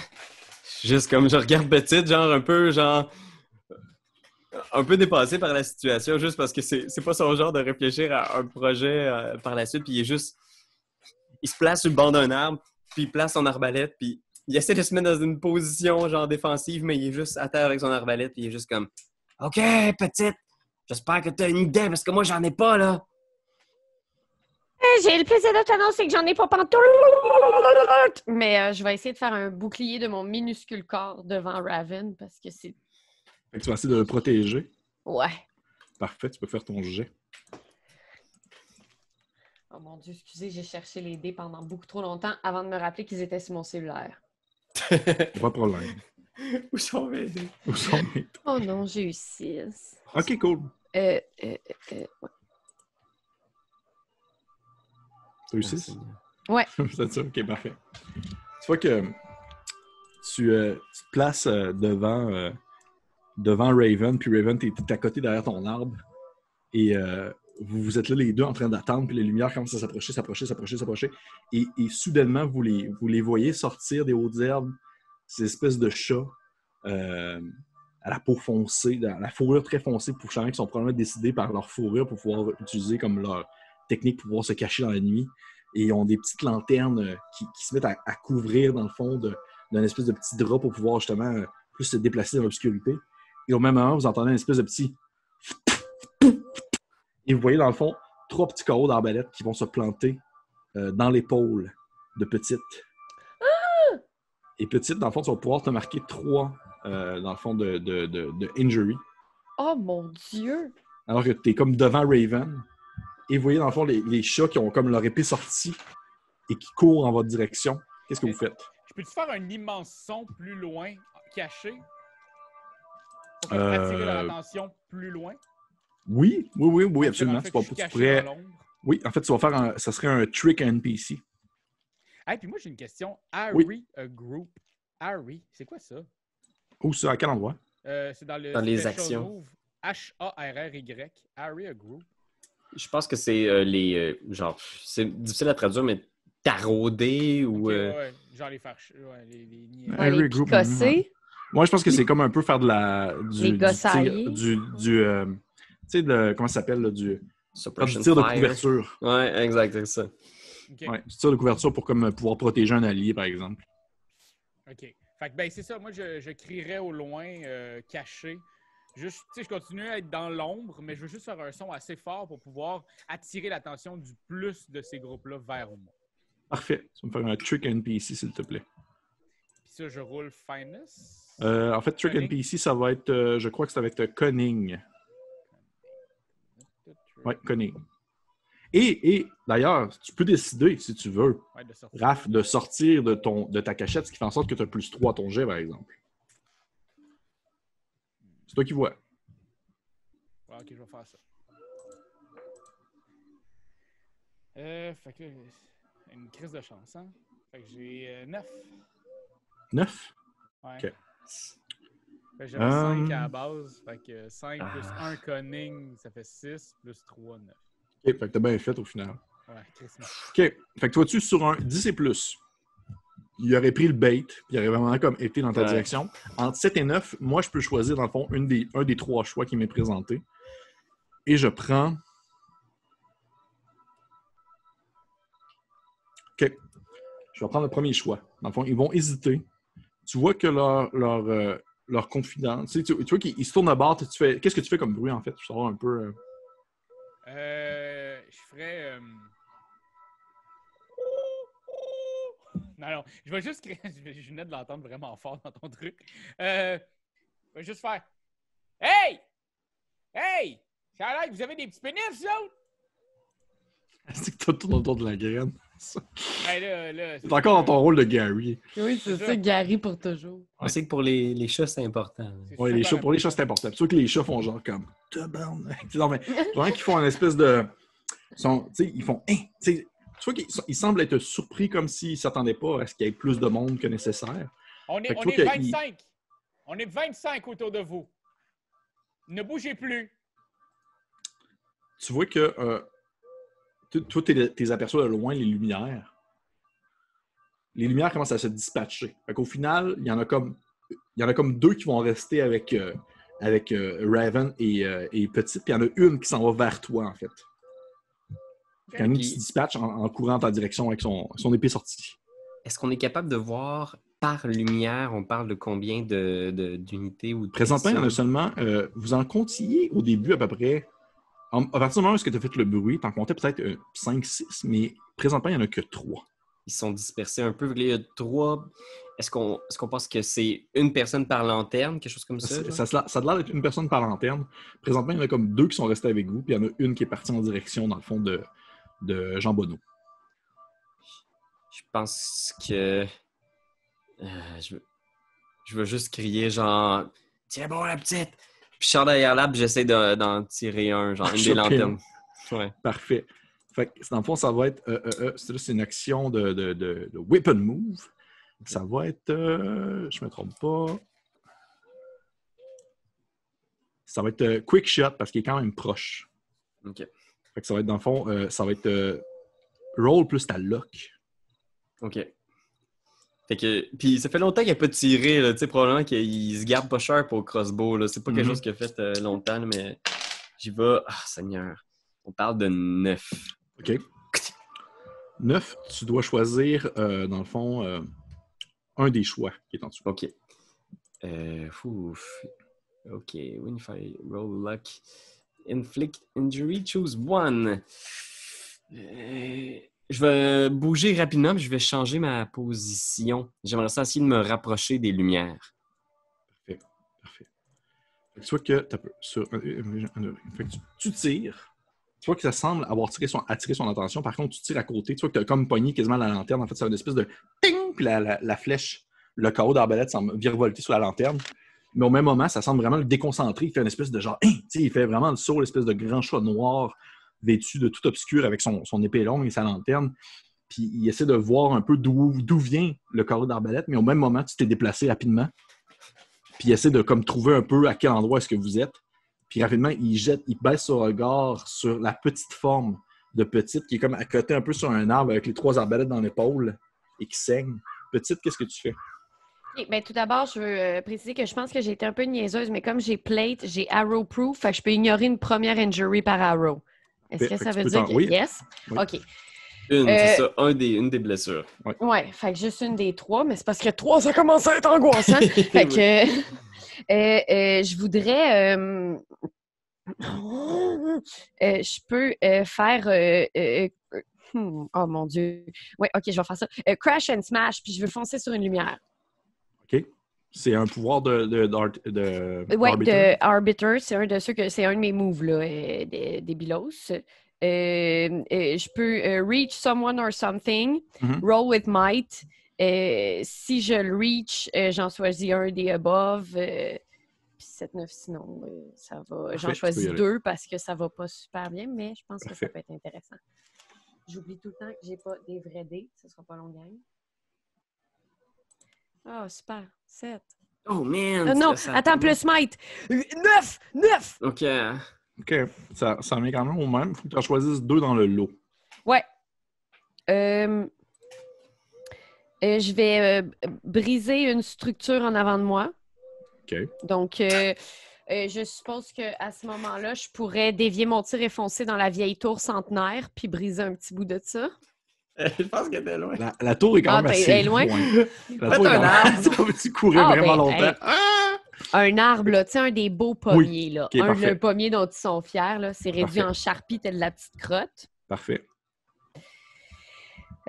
Juste comme je regarde petite, genre un peu, genre. Un peu dépassé par la situation, juste parce que c'est pas son genre de réfléchir à un projet euh, par la suite, puis il est juste. Il se place sur le bord d'un arbre, puis il place son arbalète, puis il essaie de se mettre dans une position, genre défensive, mais il est juste à terre avec son arbalète, puis il est juste comme OK, petite, j'espère que t'as une idée, parce que moi, j'en ai pas, là. Eh, J'ai le plaisir de t'annoncer que j'en ai pas pantoute. Mais euh, je vais essayer de faire un bouclier de mon minuscule corps devant Raven parce que c'est. Fait que tu vas essayer de le protéger. Ouais. Parfait, tu peux faire ton jet. Oh mon Dieu, excusez, j'ai cherché les dés pendant beaucoup trop longtemps avant de me rappeler qu'ils étaient sur mon cellulaire. Pas de problème. Où sont mes. Où sont mes- Oh non, j'ai eu 6. Ok, cool. Euh, euh, euh, ouais. Six? Ouais. C'est ça, ok, parfait. Tu vois que tu, euh, tu te places euh, devant, euh, devant Raven, puis Raven, t'es t'es à côté derrière ton arbre, et euh, vous, vous êtes là les deux en train d'attendre, puis les lumières commencent à s'approcher, s'approcher, s'approcher, s'approcher, et, et soudainement, vous les, vous les voyez sortir des hautes herbes, ces espèces de chats euh, à la peau foncée, à la fourrure très foncée, pour qui sont probablement décidés par leur fourrure pour pouvoir utiliser comme leur technique pour pouvoir se cacher dans la nuit et ils ont des petites lanternes euh, qui, qui se mettent à, à couvrir dans le fond d'un espèce de petit drap pour pouvoir justement euh, plus se déplacer dans l'obscurité. Et au même moment, vous entendez une espèce de petit et vous voyez dans le fond trois petits carreaux d'arbalète qui vont se planter euh, dans l'épaule de Petite. Et Petite, dans le fond, tu vas pouvoir te marquer trois, euh, dans le fond, de, de, de, de injury. Oh mon Dieu! Alors que tu es comme devant Raven. Et vous voyez, dans le fond, les, les chats qui ont comme leur épée sortie et qui courent en votre direction. Qu'est-ce que vous faites? Je peux-tu faire un immense son plus loin, caché? Pour Euh, attirer leur attention plus loin? Oui, oui, oui, oui, absolument. Tu, suis tu pourrais-. Oui, en fait, tu vas faire un. Ça serait un trick à NPC. Hey, puis moi, j'ai une question. Harry a group. Harry, c'est quoi ça? Où ça? À quel endroit? Euh, c'est dans le Dans les actions. H-A-R-R-Y. Harry a group. Je pense que c'est euh, les. euh, genre, c'est difficile à traduire, mais tarauder ou. Euh, ouais, genre les Ouais, les, les. Ouais. Moi, je pense que c'est comme un peu faire de la. Du, Les du Du. du, euh, tu sais, de- comment ça s'appelle? là, du, du suppression tir de couverture. Ouais, exact, c'est ça. Ok. Ouais, du tir de couverture pour comme, pouvoir protéger un allié, par exemple. OK. Fait que, ben, c'est ça. Moi, je, je crierais au loin, euh, caché. Je continue à être dans l'ombre, mais je veux juste faire un son assez fort pour pouvoir attirer l'attention du plus de ces groupes-là vers moi. Parfait. Tu vas me faire un trick NPC, s'il te plaît. Puis ça, je roule Fineness. Euh, en fait, trick Cunning. NPC, ça va être. euh, je crois que ça va être Cunning. Ouais, Cunning. Et, et d'ailleurs, tu peux décider, si tu veux, Ouais, de sortir. Raph, de sortir de, ton, de ta cachette, ce qui fait en sorte que tu as plus 3 à ton jet, par exemple. C'est toi qui vois. Ouais, ok, je vais faire ça. Euh, fait que une crise de chance, hein? Fait que j'ai 9. 9. Ouais. Ok. Fait que j'avais Um, 5 à la base. Fait que 5 plus Ah. 1 cunning, ça fait 6, plus 3, 9. OK, fait que t'as bien fait au final. Ouais, Chris. OK. Fait que toi, tu sur un 10 et plus. Il aurait pris le bait, puis il aurait vraiment comme été dans ta Ouais. direction. Entre 7 et 9, moi, je peux choisir, dans le fond, une des, un des trois choix qui m'est présenté. Et je prends. OK. Je vais prendre le premier choix. Dans le fond, ils vont hésiter. Tu vois que leur, leur, euh, leur confident. Tu, sais, tu- tu vois qu'ils ils se tournent à bord. Tu fais... Qu'est-ce que tu fais comme bruit, en fait? Pour savoir un peu. euh, Euh, je ferais. Non, non, je vais juste créer. Je venais de l'entendre vraiment fort dans ton truc. Euh, je vais juste faire. Hey! Hey! Ça a l'air que vous avez des petits pénis, vous autres? C'est que tu tournes autour de la graine. Ben là, là. C'est encore dans ton rôle de Gary. Oui, c'est C'est ça. Gary pour toujours. On sait que pour les, les chats, c'est important. Ouais, les chats, pour les chats, c'est important. C'est sûr que les chats font genre comme tabarnak. Tu sais, Non, mais vraiment qu'ils font une espèce de. ils sont- tu sais, ils font. Hein! Tu vois ils semblent être surpris comme s'ils ne s'attendaient pas à ce qu'il y ait plus de monde que nécessaire. On est, Fait que on toi est que 25. On est 25 autour de vous. Ne bougez plus. Tu vois que. Euh, toi, tu les aperçois de loin, les lumières. Les lumières commencent à se dispatcher. Fait qu'au final, il y en a comme. Il y en a comme deux qui vont rester avec, euh, avec euh, Raven et, euh, et Petite, puis il y en a une qui s'en va vers toi, en fait. Il y en a une qui se dispatche en, en courant en ta direction avec son, son épée sortie. Est-ce qu'on est capable de voir par lumière, on parle de combien de- de- d'unités ou de Présentement, il y en a seulement. euh, vous en comptiez au début à peu près. En, à partir du moment où tu as fait le bruit, tu en comptais peut-être 5-6, mais présentement, il n'y en a que 3. Ils sont dispersés un peu. qu'il y a trois. Est-ce qu'on est qu'on pense que c'est une personne par lanterne, quelque chose comme ça? Ça, ça, ça a l'air d'être une personne par lanterne. Présentement, il y en a comme deux qui sont restés avec vous, puis il y en a une qui est partie en direction, dans le fond, de, de Jean Bonneau. Je pense que. euh, je, veux... je veux juste crier genre. Tiens bon la petite! Puis je sors derrière là, j'essaie de- d'en tirer un, genre une des Choper un. lanternes. Ouais. Parfait. Fait que, dans le fond, ça va être. euh, euh, euh, c'est une action de, de, de, de weapon move. Ça va être. euh, je me trompe pas. Ça va être quick shot parce qu'il est quand même proche. Ok. Fait que ça va être dans le fond, euh, ça va être euh, roll plus ta lock. OK. Fait que, puis ça fait longtemps qu'il n'a pas tiré, là, tu sais, probablement qu'il se garde pas cher pour crossbow, là. C'est pas quelque Mhm. chose qu'il a fait euh, longtemps, mais j'y vais. Ah, Seigneur. On parle de neuf. OK. 9, tu dois choisir, dans le fond, un des choix qui est en dessous. OK. Euh, ouf. OK. Winfire, roll luck. Inflict injury, choose one. Euh, je vais bouger rapidement, puis je vais changer ma position. J'aimerais ça essayer de me rapprocher des lumières. Parfait. Parfait. Fait que tu vois que, tu, tires. Tu vois que ça semble avoir tiré attiré son attention. Par contre, tu tires à côté. Tu vois que tu as comme pogné quasiment la lanterne. En fait, c'est une espèce de puis la, flèche, le carreau d'arbalète semble virevolter sur la lanterne. Mais au même moment, ça semble vraiment le déconcentrer. Il fait une espèce de genre, Hein! Il fait vraiment le saut, l'espèce de grand chat noir vêtu de tout obscur avec son, son épée longue et sa lanterne. Puis il essaie de voir un peu d'où d'où vient le carreau d'arbalète, mais au même moment, tu t'es déplacé rapidement. Puis il essaie de comme trouver un peu à quel endroit est-ce que vous êtes. Puis rapidement, il jette, il baisse son regard sur la petite forme de Petite qui est comme à côté un peu sur un arbre avec les trois arbalètes dans l'épaule et qui saigne. Petite, qu'est-ce que tu fais? Ben, tout d'abord, je veux euh, préciser que je pense que j'ai été un peu niaiseuse, mais comme j'ai plate, j'ai arrow proof, fait que je peux ignorer une première injury par arrow. Est-ce que ça veut dire que oui. yes? Oui. OK. Une, Euh, c'est ça, un des, une des blessures. Ouais, fait que juste une des trois, mais c'est parce que trois, ça commence à être angoissant. fait que euh, euh, je voudrais. euh, euh, je peux euh, faire. euh, euh, euh, hmm, oh mon Dieu. Ouais, ok, je vais faire ça. Euh, crash and smash, puis je veux foncer sur une lumière. OK? C'est un pouvoir de, de, de, d'arbiter. de Arbiter, c'est un de ceux que c'est un de mes moves là, euh, des, des Bilos. Euh, euh, je peux reach someone or something, Mhm. roll with might. Euh, si je le reach, euh, j'en choisis un des above. euh, puis 7-9, sinon, ça va. J'en choisis deux parce que ça va pas super bien, mais je pense que ça peut être intéressant. J'oublie tout le temps que j'ai pas des vrais dés. Ce sera pas long gang. Ah, super. 7. Oh man! Euh, non, ça- attends, plus might. 9! 9! Ok. OK. Ça, ça revient quand même au même. Il faut que tu en choisisses deux dans le lot. Ouais. Euh, euh, je vais euh, briser une structure en avant de moi. OK. Donc, euh, Euh, je suppose qu'à ce moment-là, je pourrais dévier mon tir et foncer dans la vieille tour centenaire puis briser un petit bout de ça. Je pense qu'elle était loin. La, la tour est quand Ah, même assez elle est loin? La Faites tour est un arbre. Ça va-tu courir Ah, vraiment ben, longtemps? hey. Ah! Un arbre, là, tu sais, un des beaux pommiers, là. Un le pommier dont ils sont fiers, là. C'est réduit Parfait. en charpie, telle la petite crotte. Parfait.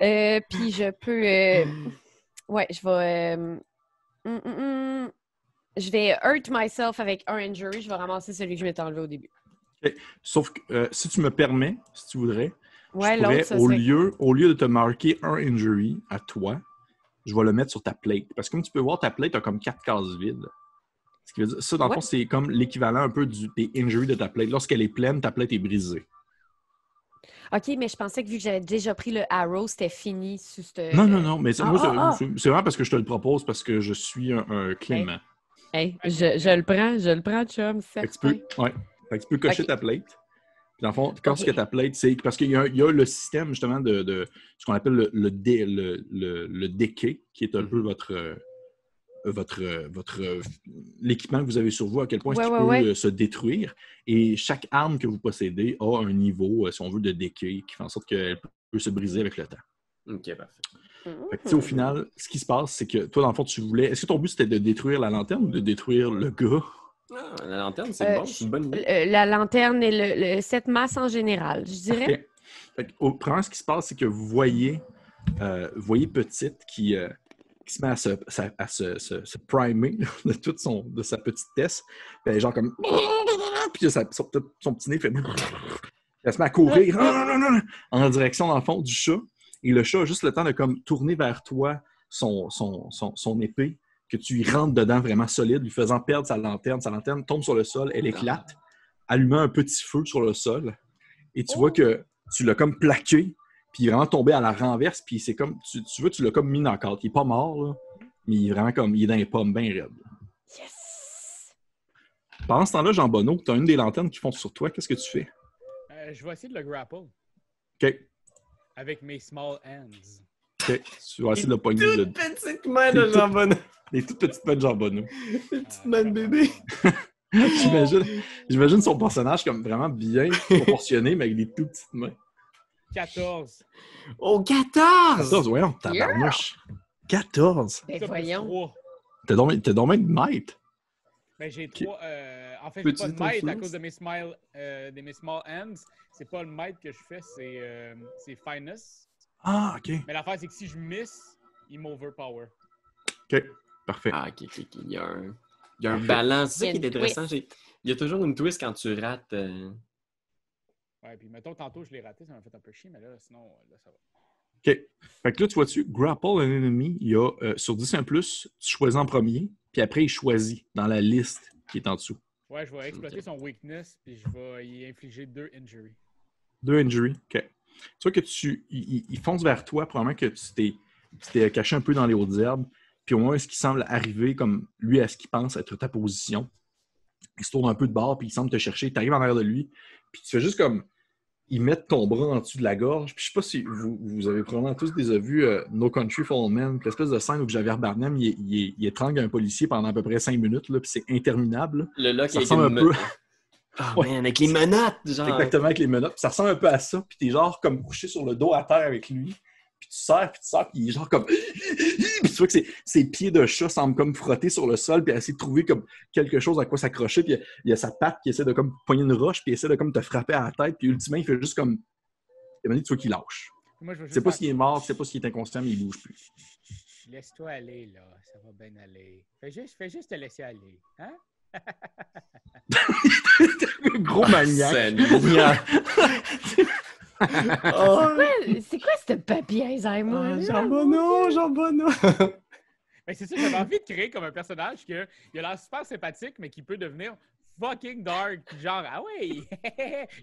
Euh, puis je peux. euh, Ouais, je vais. euh, hum, hum, hum. Je vais hurt myself avec un injury. Je vais ramasser celui que je m'étais enlevé au début. Sauf que euh, si tu me permets, si tu voudrais, Ouais, je pourrais, l'autre, ça au, lieu, au lieu de te marquer un injury à toi, je vais le mettre sur ta plate. Parce que comme tu peux voir, ta plate a comme quatre cases vides. Ce qui veut dire, ça, dans le Ouais. fond, c'est comme l'équivalent un peu du, des injuries de ta plate. Lorsqu'elle est pleine, ta plate est brisée. OK, mais je pensais que vu que j'avais déjà pris le arrow, c'était fini sur. Non, non, non, mais c'est ah, moi, c'est- ah, ah. c'est c'est vraiment parce que je te le propose, parce que je suis un, un clément. Hey, je, je le prends, je le prends, chum, Fait que tu peux, ouais. Fait que tu peux cocher ta plate. Dans le fond, quand Ok. que ta plate, c'est parce qu'il y, a- il y a le système justement de, de ce qu'on appelle le, le, dé- le, le, le decay, qui est un peu votre euh, votre euh, votre euh, l'équipement que vous avez sur vous, à quel point Ouais, est-ce qu'il ouais, peut ouais. se détruire. Et chaque arme que vous possédez a un niveau, si on veut, de decay, qui fait en sorte qu'elle peut se briser avec le temps. Ok, parfait. Fait que, tu sais, au final, ce qui se passe, c'est que toi, dans le fond, tu voulais. Est-ce que ton but c'était de détruire la lanterne ou de détruire le gars? Ah, la lanterne, c'est Euh, bon, c'est une bonne idée. Euh, La lanterne et le, le- cette masse en général, je dirais. Fait au premier, ce qui se passe, c'est que vous voyez, euh, vous voyez Petite qui, qui se met à se, sa- à se, se- se primer de toute son, de sa petitesse. Puis elle est genre comme. Puis sa- son, son petit nez fait. Elle se met à courir en direction, dans le fond, du chat. Et le chat a juste le temps de comme tourner vers toi son, son, son, son épée, que tu y rentres dedans vraiment solide, lui faisant perdre sa lanterne. Sa lanterne tombe sur le sol, elle éclate, allumant un petit feu sur le sol. Et tu vois que tu l'as comme plaqué, puis il est vraiment tombé à la renverse, puis c'est comme, tu, tu vois, tu l'as comme mis dans le cadre. Il est pas mort, là, mais il est vraiment comme, il est dans les pommes bien raides. Yes! Pendant ce temps-là, Jean Bonneau, tu as une des lanternes qui font sur toi, qu'est-ce que tu fais? Euh, je vais essayer de le grapple OK, avec mes small hands. OK. Tu vas essayer de le pogner de, Toute petite main de Jean Bonneau. des toutes petites mains de Jean Bonneau. Une petite main de bébé. J'imagine, son personnage comme vraiment bien proportionné, mais avec des tout petites mains. 14. Oh, 14! 14, voyons, tabarnouche. 14! Ben voyons. trois. T'as donc bien de maître. Ben, j'ai trois. euh, en fait, j'ai pas de might à cause de mes, smile, euh, de mes small hands. C'est pas le might que je fais, c'est euh, c'est finesse. Ah, OK. Mais l'affaire, c'est que si je miss, il m'overpower. OK, parfait. Ah, ok, ok, ok. Il y a un, il y a un balance. C'est ça qui est intéressant. j'ai- Il y a toujours une twist quand tu rates. euh, Ouais, puis mettons, tantôt, je l'ai raté, ça m'a fait un peu chier, mais là, sinon, là, ça va. OK. Fait que là, tu vois-tu, grapple un ennemi, il y a euh, sur 10 un plus, tu choisis en premier, puis après, il choisit dans la liste qui est en dessous. Ouais, je vais exploiter son weakness, puis je vais y infliger deux injuries. Deux injuries. OK. Tu vois que tu. Il, il- il fonce vers toi, probablement que tu t'es, tu t'es caché un peu dans les hautes herbes, puis au moins, ce qui semble arriver, comme lui, à ce qu'il pense être ta position, il se tourne un peu de bord, puis il semble te chercher. Tu arrives en arrière de lui, puis tu fais juste comme. Il met ton bras en dessous de la gorge. Puis je sais pas si vous, vous avez probablement tous déjà vu euh, No Country for Old Men, l'espèce de scène où Javier Bardem il, il, il étrangle un policier pendant à peu près cinq minutes, là, puis c'est interminable. Le lock Ça ressemble un peu. Ah, Ouais. man, avec les menottes, genre. Exactement avec les menottes. Puis ça ressemble un peu à ça. Puis t'es genre comme couché sur le dos à terre avec lui. Puis tu serres, puis tu serres, puis il est genre comme. Puis tu vois que ses, ses pieds de chat semblent comme frotter sur le sol, puis essayer de trouver comme quelque chose à quoi s'accrocher. Puis il y a sa patte qui essaie de comme poigner une roche, puis il essaie de comme te frapper à la tête. Puis ultimement, il fait juste comme. Et maintenant, tu vois qu'il lâche. Puis Moi, je vais Tu sais juste pas s'il est mort, tu sais pas s'il est inconscient, mais il bouge plus. Laisse-toi aller, là. Ça va bien aller. Fais juste, fais juste te laisser aller. Hein? Gros maniaque. Oh, C'est quoi ce papier Alzheimer? Ah? Jean Bonneau, Jean Bonneau. Ben, c'est ça, j'avais envie de créer comme un personnage que il a l'air super sympathique, mais qui peut devenir fucking dark. Genre, ah ouais,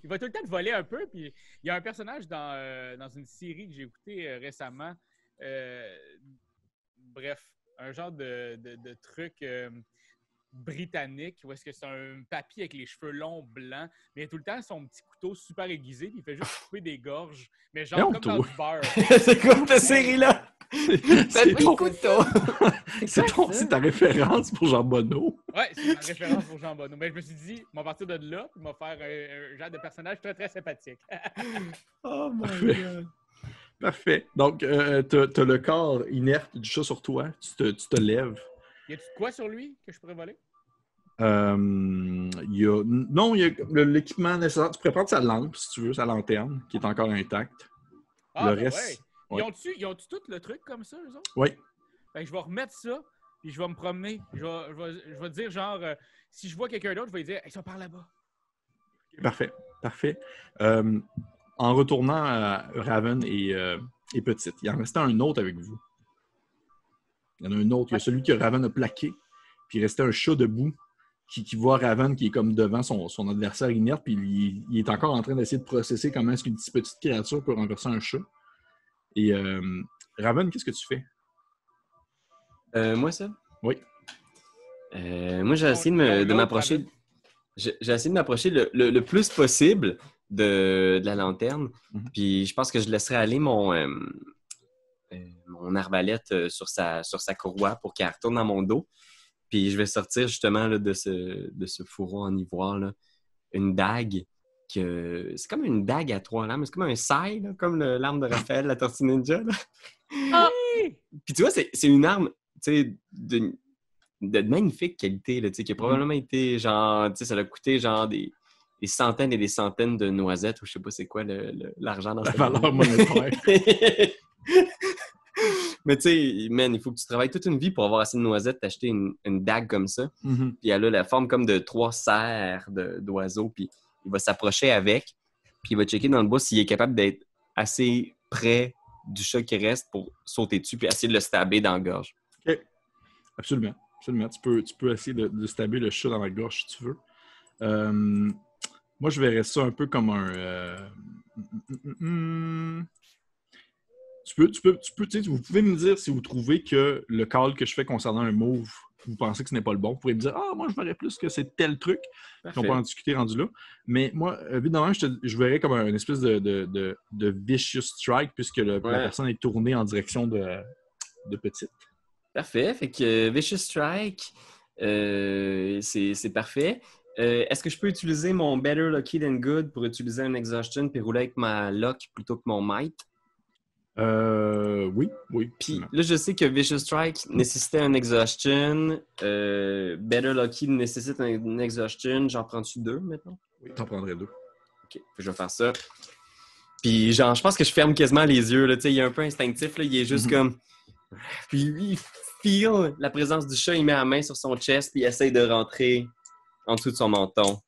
il va tout le temps te voler un peu. Puis il y a un personnage dans, euh, dans une série que j'ai écoutée euh, récemment. Euh, bref, un genre de, de, de truc euh, britannique où est-ce que c'est un papy avec les cheveux longs blancs, mais il a tout le temps son petit couteau super aiguisé, puis il fait juste couper des gorges, mais genre Non, comme dans du beurre. C'est quoi cette série-là? C'est ton- couteau. c'est ton- ta référence pour Jean Bonneau. Ouais, c'est ma référence pour Jean Bonneau. Mais je me suis dit, on va partir de là, puis on va faire un, un genre de personnage très, très sympathique. Oh my Parfait. god. Parfait. Donc, euh, t'as t'as le corps inerte du chat sur toi. Tu te, tu te lèves. Y a-tu quoi sur lui que je pourrais voler? Euh, y a... Non, il y a l'équipement nécessaire. Tu pourrais prendre sa lampe, si tu veux, sa lanterne, qui est encore intacte? Ah, le ben reste. ouais. Ils ont-tu ils ont-tu tout le truc comme ça, eux autres? Oui. Que je vais remettre ça, puis je vais me promener. Je vais, je vais, je vais dire, genre, euh, si je vois quelqu'un d'autre, je vais lui dire, ils sont par là-bas. Parfait. Parfait. Euh, en retournant à Raven et, et Petite, il en restait un autre avec vous. Il y en a un autre. Il y a celui que Raven a plaqué. Puis il restait un chat debout qui, qui voit Raven qui est comme devant son, son adversaire inerte. Puis il, il est encore en train d'essayer de processer comment est-ce qu'une petite, petite créature peut renverser un chat. Et euh, Raven, qu'est-ce que tu fais? Euh, moi, ça? Oui. Euh, moi, j'ai essayé de m'approcher. J'ai essayé de m'approcher le, le- le plus possible de, de la lanterne. Mhm. Puis je pense que je laisserai aller mon, euh, mon arbalète euh, sur sa, sur sa courroie pour qu'elle retourne dans mon dos. Puis je vais sortir justement là, de, ce, de ce fourreau en ivoire là, une dague. que C'est comme une dague à trois lames. C'est comme un sail, là, comme l'arme de Raphaël, la tortue ninja. Ah! Puis tu vois, c'est une arme, de, de magnifique qualité, là, qui a probablement été, genre, ça a coûté, genre, des, des centaines et des centaines de noisettes, ou je sais pas c'est quoi le- le- l'argent dans La valeur monétaire. Mais tu sais, man, il faut que tu travailles toute une vie pour avoir assez de noisettes, t'acheter une, une dague comme ça. Mhm. Puis elle a la forme comme de trois serres de- d'oiseaux, puis il va s'approcher avec, puis il va checker dans le bois s'il est capable d'être assez près du chat qui reste pour sauter dessus, puis essayer de le stabber dans la gorge. Absolument. Absolument. Tu peux, tu peux essayer de, de stabber le chat dans la gorge si tu veux. Euh, moi, je verrais ça un peu comme un. euh, hum, hum, hum. Tu peux, tu peux, tu peux, tu sais, vous pouvez me dire si vous trouvez que le call que je fais concernant un move, vous pensez que ce n'est pas le bon. Vous pouvez me dire Ah, moi, je verrais plus que c'est tel truc. On peut en discuter rendu là. Mais moi, évidemment, je, te- je verrais comme un- une espèce de, de, de, de vicious strike puisque le- la personne est tournée en direction de, de petite. Parfait. Fait que euh, Vicious Strike, euh, c'est c'est parfait. Euh, Est-ce que je peux utiliser mon Better Lucky Than Good pour utiliser un Exhaustion puis rouler avec ma Luck plutôt que mon Might? Euh, oui, oui. Puis là, je sais que Vicious Strike nécessitait un Exhaustion. euh, Better Lucky nécessite un, Exhaustion. J'en prends-tu deux maintenant? Oui, t'en prendrais deux. OK, je vais faire ça. Puis genre, je pense que je ferme quasiment les yeux. Là. Tu sais, Il est un peu instinctif. Là. Il est juste Mhm. comme... Puis lui, il feel la présence du chat. Il met la main sur son chest puis il essaye de rentrer en dessous de son menton.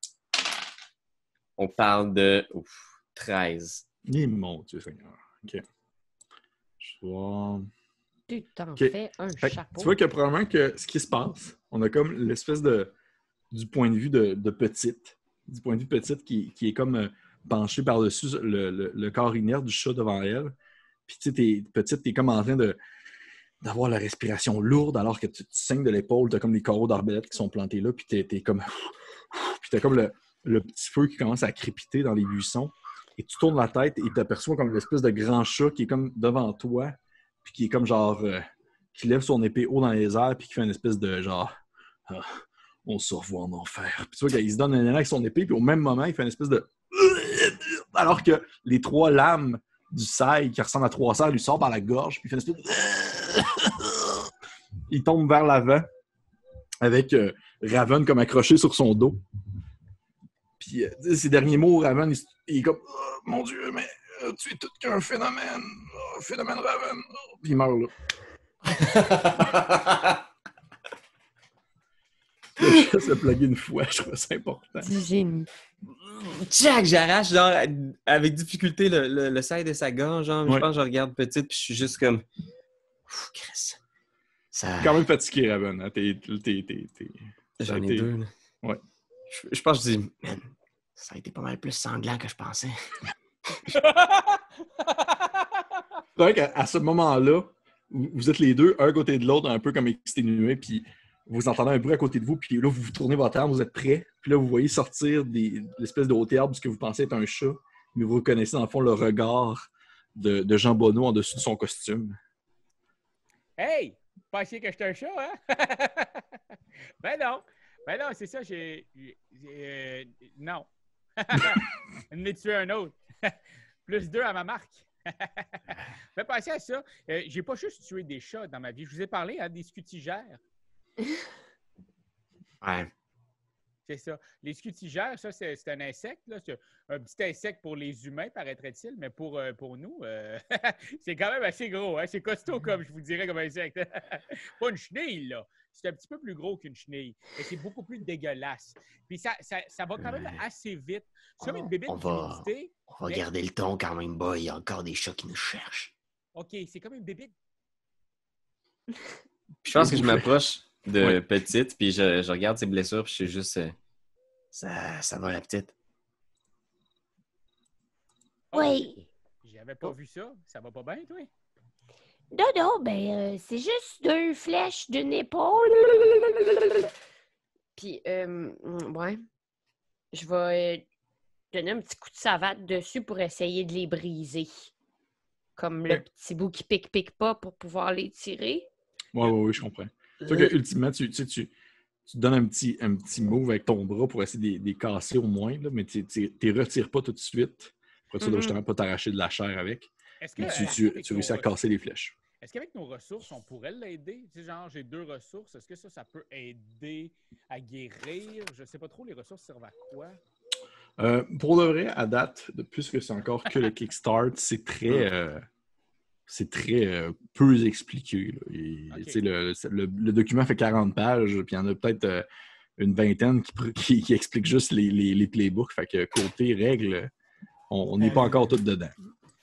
On parle de ouf, 13. Eh, mon Dieu Seigneur. OK. Tu t'en fais un Fait chapeau. tu vois que probablement que ce qui se passe, on a comme l'espèce de du point de vue de, de petite, du point de vue petite qui, qui est comme euh, penché par-dessus le, le- le corps inerte du chat devant elle. Puis tu sais, t'es petite, t'es comme en train de d'avoir la respiration lourde alors que tu, tu saignes de l'épaule, t'as comme des carreaux d'arbalète qui sont plantés là, puis t'es, t'es comme puis t'as comme le, le petit feu qui commence à crépiter dans les buissons. Et tu tournes la tête et t'aperçois comme l'espèce de grand chat qui est comme devant toi, puis qui est comme genre euh, qui lève son épée haut dans les airs puis qui fait une espèce de genre Ah, on se revoit en enfer. Puis tu vois qu'il se donne un élan avec son épée puis au même moment il fait une espèce de alors que les trois lames du sail qui ressemblent à trois serres lui sortent par la gorge puis il fait une espèce de il tombe vers l'avant avec euh, Raven comme accroché sur son dos. Puis euh, ses derniers mots, Raven, il, est comme Oh, Mon Dieu, mais euh, tu es tout qu'un phénomène. Oh, phénomène Raven. Oh, Puis il meurt là. Je se plugger une fois, je trouve ça important. Du génie. Jack, j'arrache, genre, avec difficulté, le, le, le side de sa gorge. Genre, Je Ouais. pense que je regarde petite, puis je suis juste comme. Ouf, Chris. Ça. Quand même fatigué, Raven. hein. T'es- J'en ai deux. là. Ouais. Je, je pense que je dis. Man, ça a été pas mal plus sanglant que je pensais. C'est vrai qu'à à ce moment-là, vous vous êtes les deux, un côté de l'autre, un peu comme exténués, puis vous entendez un bruit à côté de vous, puis là, vous vous tournez votre arme, vous êtes prêts, puis là, vous voyez sortir des l'espèce de haute herbe, ce que vous pensez être un chat, mais vous reconnaissez dans le fond le regard de, de Jean Bonneau en dessous de son costume. Hey! Pensiez que j'étais un chat, hein? ben non! Ben non, c'est ça, j'ai. euh, non. Ai tué un autre. Plus deux à ma marque. Fais penser à ça. Euh, j'ai pas juste tué des chats dans ma vie. Je vous ai parlé à des scutigères. Ouais. C'est ça. Les scutigères, ça, c'est un insecte. là. C'est un petit insecte pour les humains, paraîtrait-il, mais pour, euh, pour nous, euh, c'est quand même assez gros. Hein? C'est costaud, comme je vous dirais, comme insecte. Pas une chenille, là. C'est un petit peu plus gros qu'une chenille. Et c'est beaucoup plus dégueulasse. Puis ça, ça, ça va quand même assez vite. C'est comme une bébête On va-. On va Mais- garder le ton quand même, boy. Il y a encore des chats qui nous cherchent. OK, c'est comme une bébête. Puis je pense que je m'approche de Ouais. petite, puis je, je regarde ses blessures, puis je suis juste. euh, Ça, ça va, la petite? Oh, Oui. J'avais pas vu ça. Ça va pas bien, toi? Non, non, ben, euh, c'est juste deux flèches d'une épaule. Puis, euh, mm, ouais. Je vais euh, donner un petit coup de savate dessus pour essayer de les briser. Comme le Ouais. petit bout qui pique-pique pas pour pouvoir les tirer. Ouais, ouais, ouais, je comprends. C'est sûr que, ultimement, tu, tu, sais, tu, tu donnes un petit, un petit move avec ton bras pour essayer de les- casser au moins, là, mais tu ne les retires pas tout de suite. Après, tu dois Mhm. justement pas t'arracher de la chair avec. Que, Mais tu, tu, tu réussis à casser les flèches. Est-ce qu'avec nos ressources, on pourrait l'aider? Tu sais, genre, j'ai deux ressources. Est-ce que ça, ça peut aider à guérir? Je sais pas trop, les ressources servent à quoi? Euh, pour le vrai, à date, de plus que c'est encore que le Kickstart, c'est très, euh, c'est très euh, peu expliqué. Et, le, le- le document fait 40 pages, puis il y en a peut-être euh, une vingtaine qui, qui, qui expliquent juste les, les, les playbooks. Fait que côté règles, on n'est pas encore tout dedans.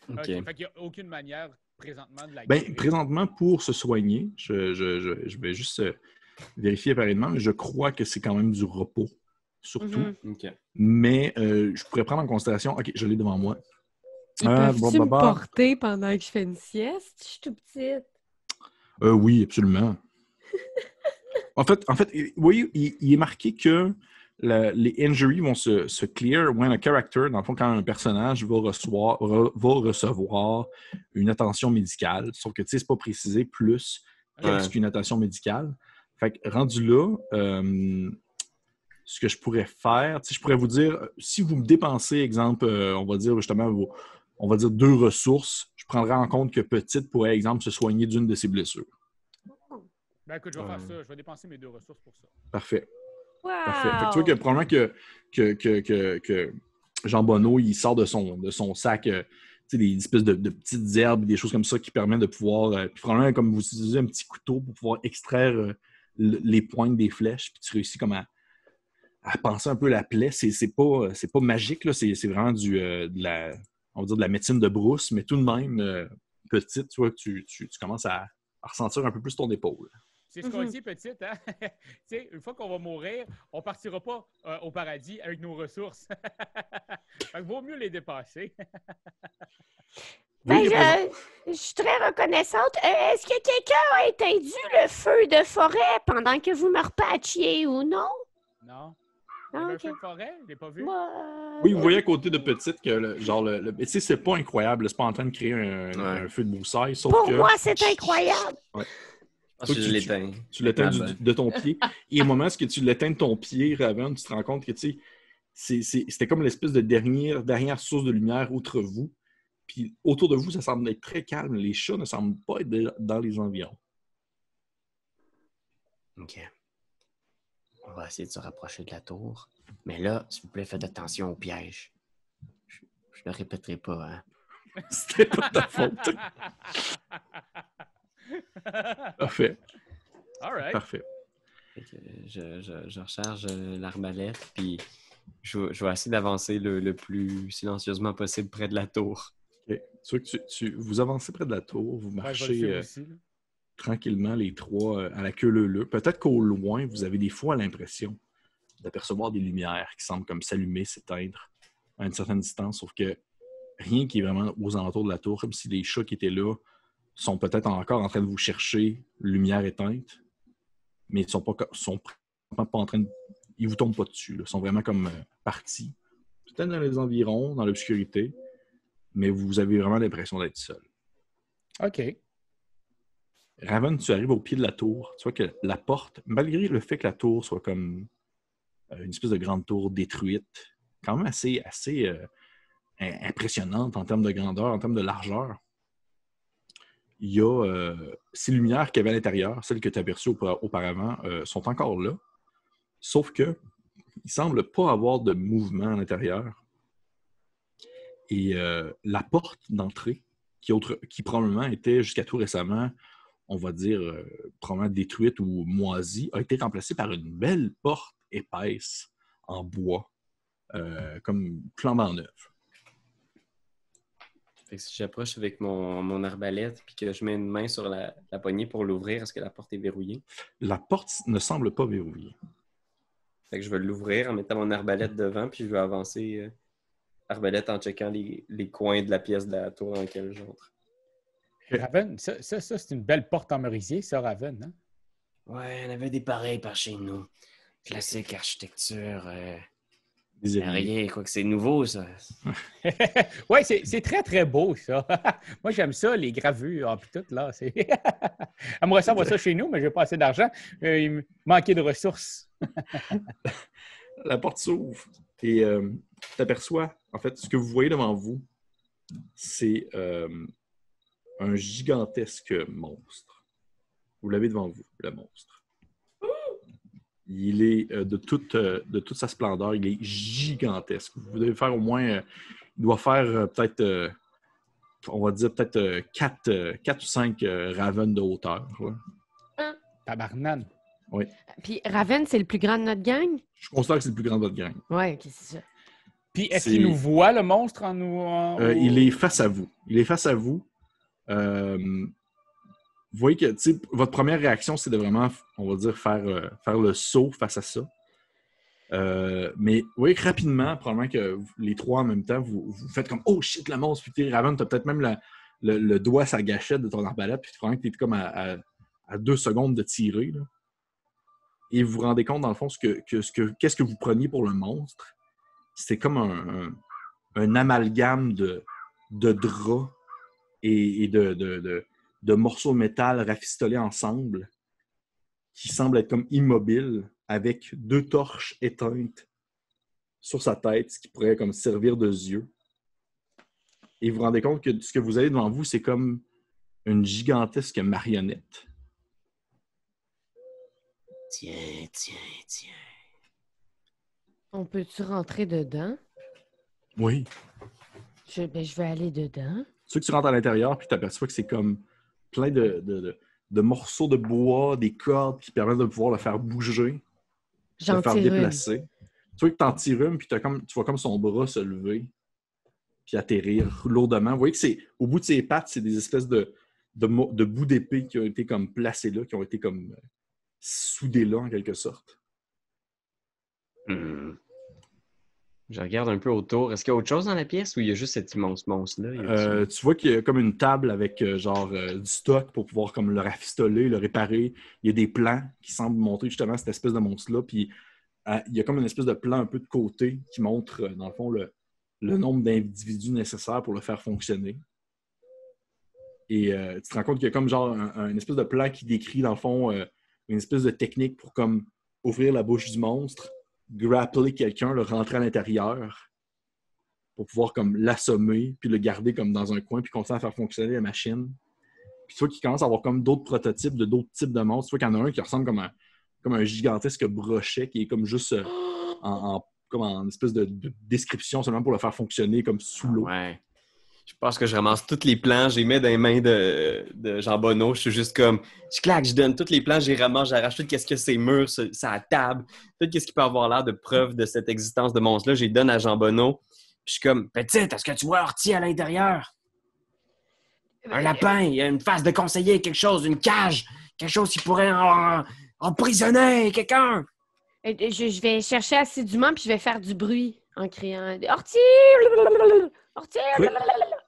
OK. Ok. Fait qu'il n'y a aucune manière présentement de la Ben, présentement, pour se soigner, je, je- je- je vais juste euh, vérifier apparemment, mais je crois que c'est quand même du repos, surtout. Mhm. Ok. Mais euh, je pourrais prendre en considération. OK, je l'ai devant moi. Ils peuvent-tu bon, me porter pendant que je fais une sieste? Je suis tout petite. Euh, oui, absolument. en fait, en fait, vous voyez, il, il est marqué que les injuries vont se, se clear when a character, dans le fond, quand un personnage va recevoir, re- va recevoir une attention médicale. Sauf que, tu sais, c'est pas précisé plus qu'est-ce Ouais. qu'une attention médicale. Fait que, rendu là, euh, ce que je pourrais faire, tu sais, je pourrais vous dire, si vous me dépensez, exemple, euh, on va dire justement, vos- on va dire deux ressources, je prendrai en compte que petite pourrait, exemple, se soigner d'une de ses blessures. Ben, écoute, je vais faire ça. Je vais dépenser mes deux ressources pour ça. Parfait. Wow! Parfait. Fait que tu vois que probablement que, que, que, que, que Jean Bonneau, il sort de son, de son sac euh, des espèces de, de petites herbes, des choses comme ça qui permettent de pouvoir. euh, puis probablement, comme vous utilisez un petit couteau pour pouvoir extraire euh, le- les pointes des flèches, puis tu réussis comme à, à penser un peu la plaie. C'est c'est pas, c'est pas magique, là. C'est c'est vraiment du, euh, de la, on va dire de la médecine de brousse, mais tout de même, euh, petite, tu vois, tu, tu, tu commences à, à ressentir un peu plus ton épaule. C'est ce qu'on Mhm. dit, petite, hein? tu sais, une fois qu'on va mourir, on partira pas euh, au paradis avec nos ressources. fait que vaut mieux les dépasser. Ben, Oui, il je, je suis très reconnaissante. Euh, Est-ce que quelqu'un a éteint le feu de forêt pendant que vous me repatchiez ou non? non? Il y Ah, avait un ok. feu de forêt? Je l'ai pas vu. Moi, euh, Oui, vous voyez à côté de petite que le, genre le, le- tu sais, c'est pas incroyable, c'est pas en train de créer un, Ouais. un feu de broussailles, sauf Pour que moi, c'est incroyable. Toi, que tu- l'éteins. tu l'éteins Ah ben. de ton pied. Et au moment où tu l'éteins de ton pied, Raven, tu te rends compte que tu sais, c'est- c'est- c'était comme l'espèce de dernière, dernière source de lumière outre vous. Puis autour de vous, ça semble être très calme. Les chats ne semblent pas être dans les environs. OK. On va essayer de se rapprocher de la tour. Mais là, s'il vous plaît, faites attention au piège. Je, je le répéterai pas, hein. C'était pas ta faute. Parfait, All right. parfait. Je, je, je recharge euh, l'arbalète, puis je, vais- je vais essayer d'avancer le, le plus silencieusement possible près de la tour. Ok. Tu vois que tu, tu- vous avancez près de la tour, vous Ouais, le marchez. euh, aussi, tranquillement les trois euh, à la queue leu Peut-être qu'au loin, vous avez des fois l'impression d'apercevoir des lumières qui semblent comme s'allumer, s'éteindre à une certaine distance, sauf que rien qui est vraiment aux alentours de la tour, comme si les chats qui étaient là sont peut-être encore en train de vous chercher, lumière éteinte, mais ils sont pas, sont pas en train de... Ils vous tombent pas dessus, là. ils sont vraiment comme euh, partis, peut-être dans les environs, dans l'obscurité, mais vous avez vraiment l'impression d'être seul. OK. Raven, tu arrives au pied de la tour. Tu vois que la porte, malgré le fait que la tour soit comme euh, une espèce de grande tour détruite, quand même assez, assez euh, im- impressionnante en termes de grandeur, en termes de largeur, il y a euh, ces lumières qu'il y avait à l'intérieur, celles que tu as aupa- auparavant, euh, sont encore là. Sauf que il semble pas avoir de mouvement à l'intérieur. Et euh, la porte d'entrée, qui, autre- qui probablement était jusqu'à tout récemment, on va dire, probablement détruite ou moisie, a été remplacée par une belle porte épaisse en bois, comme flambant neuve. Fait que si j'approche avec mon, mon arbalète puis que je mets une main sur la, la poignée pour l'ouvrir, est-ce que la porte est verrouillée? La porte ne semble pas verrouillée. Fait que je vais l'ouvrir en mettant mon arbalète devant, puis je vais avancer euh, arbalète en checkant les, les coins de la pièce de la tour dans laquelle j'entre. Raven, ça, ça, ça, c'est une belle porte en merisier, ça, Raven. Hein? Ouais, on avait des pareils par chez nous. Classique architecture. euh, rien, quoi que c'est nouveau, ça. oui, c'est c'est très, très beau, ça. Moi, j'aime ça, les gravures, puis tout, là. c'est- J'aimerais ça avoir ça chez nous, mais j'ai pas assez d'argent. Euh, il me manquait de ressources. La porte s'ouvre et tu aperçois, en fait, ce que vous voyez devant vous, c'est euh, un gigantesque monstre. Vous l'avez devant vous, le monstre. Il est euh, de, toute, euh, de toute sa splendeur, il est gigantesque. Vous devez faire au moins, euh, il doit faire peut-être, on va dire peut-être 4, ou 5 ravens de hauteur. ouais. Tabarnane. Puis Raven, c'est le plus grand de notre gang? Je considère que c'est le plus grand de votre gang. Ouais, ok, c'est ça. Puis, est-ce qu'il nous voit, le monstre, en nous. en- Euh, il est face à vous. Il est face à vous. Euh, vous voyez que votre première réaction, c'est de vraiment, on va dire, faire, euh, faire le saut face à ça. Euh, mais vous voyez que rapidement, probablement que les trois en même temps, vous, vous faites comme Oh shit, le monstre! Puis tu Raven, tu as peut-être même le, le doigt sa gâchette de ton arbalète, puis probablement que tu es comme à, à- deux secondes de tirer. Et vous vous rendez compte, dans le fond, que, que- ce que, qu'est-ce que vous preniez pour le monstre? C'était comme un, un- amalgame de, de draps et, de- de- de morceaux de métal rafistolés ensemble qui semble être comme immobile avec deux torches éteintes sur sa tête, ce qui pourrait comme servir de yeux. Et vous vous rendez compte que ce que vous avez devant vous, c'est comme une gigantesque marionnette. Tiens, tiens, tiens. On peut-tu rentrer dedans? Oui. Je, ben, je vais aller dedans. Ceux que tu rentres à l'intérieur, puis tu aperçois que c'est comme plein de, de- de- de morceaux de bois, des cordes qui permettent de pouvoir le faire bouger, de le faire déplacer. Tu vois que tu en tires une, puis t'as comme, tu vois comme son bras se lever, puis atterrir lourdement. Vous voyez que c'est au bout de ses pattes, c'est des espèces de, de, mo- de bouts d'épée qui ont été comme placés là, qui ont été comme soudés là, en quelque sorte. Hmm. Je regarde un peu autour. Est-ce qu'il y a autre chose dans la pièce ou il y a juste cet immense monstre-là? Euh, tu vois qu'il y a comme une table avec euh, genre euh, du stock pour pouvoir comme le rafistoler, le réparer. Il y a des plans qui semblent montrer justement cette espèce de monstre-là. Puis euh, il y a comme une espèce de plan un peu de côté qui montre, dans le fond, le, le nombre d'individus nécessaires pour le faire fonctionner. Et tu te rends compte qu'il y a comme genre un, un- une espèce de plan qui décrit, dans le fond, une espèce de technique pour comme ouvrir la bouche du monstre, grappler quelqu'un, le rentrer à l'intérieur pour pouvoir comme l'assommer, puis le garder comme dans un coin, puis continuer à faire fonctionner la machine. Puis tu vois qu'il commence à avoir comme d'autres prototypes de d'autres types de monstres. Tu vois qu'il y en a un qui ressemble comme un, comme un gigantesque brochet qui est comme juste euh, en, comme en espèce de, de description seulement pour le faire fonctionner comme sous l'eau. Je pense que je ramasse tous les plans, je les mets dans les mains de, de Jean Bonneau. Je suis juste comme, je claque, je donne tous les plans, je les ramasse, j'arrache tout ce que c'est murs, sa table, tout ce qui peut avoir l'air de preuve de cette existence de monstre-là, je les donne à Jean Bonneau. Je suis comme, petite, est-ce que tu vois Ortie à l'intérieur? Un lapin, il y a une face de conseiller, quelque chose, une cage, quelque chose qui pourrait en- en- emprisonner quelqu'un. Je, je vais chercher assidûment, puis je vais faire du bruit en criant Ortie! Ortie! Oui.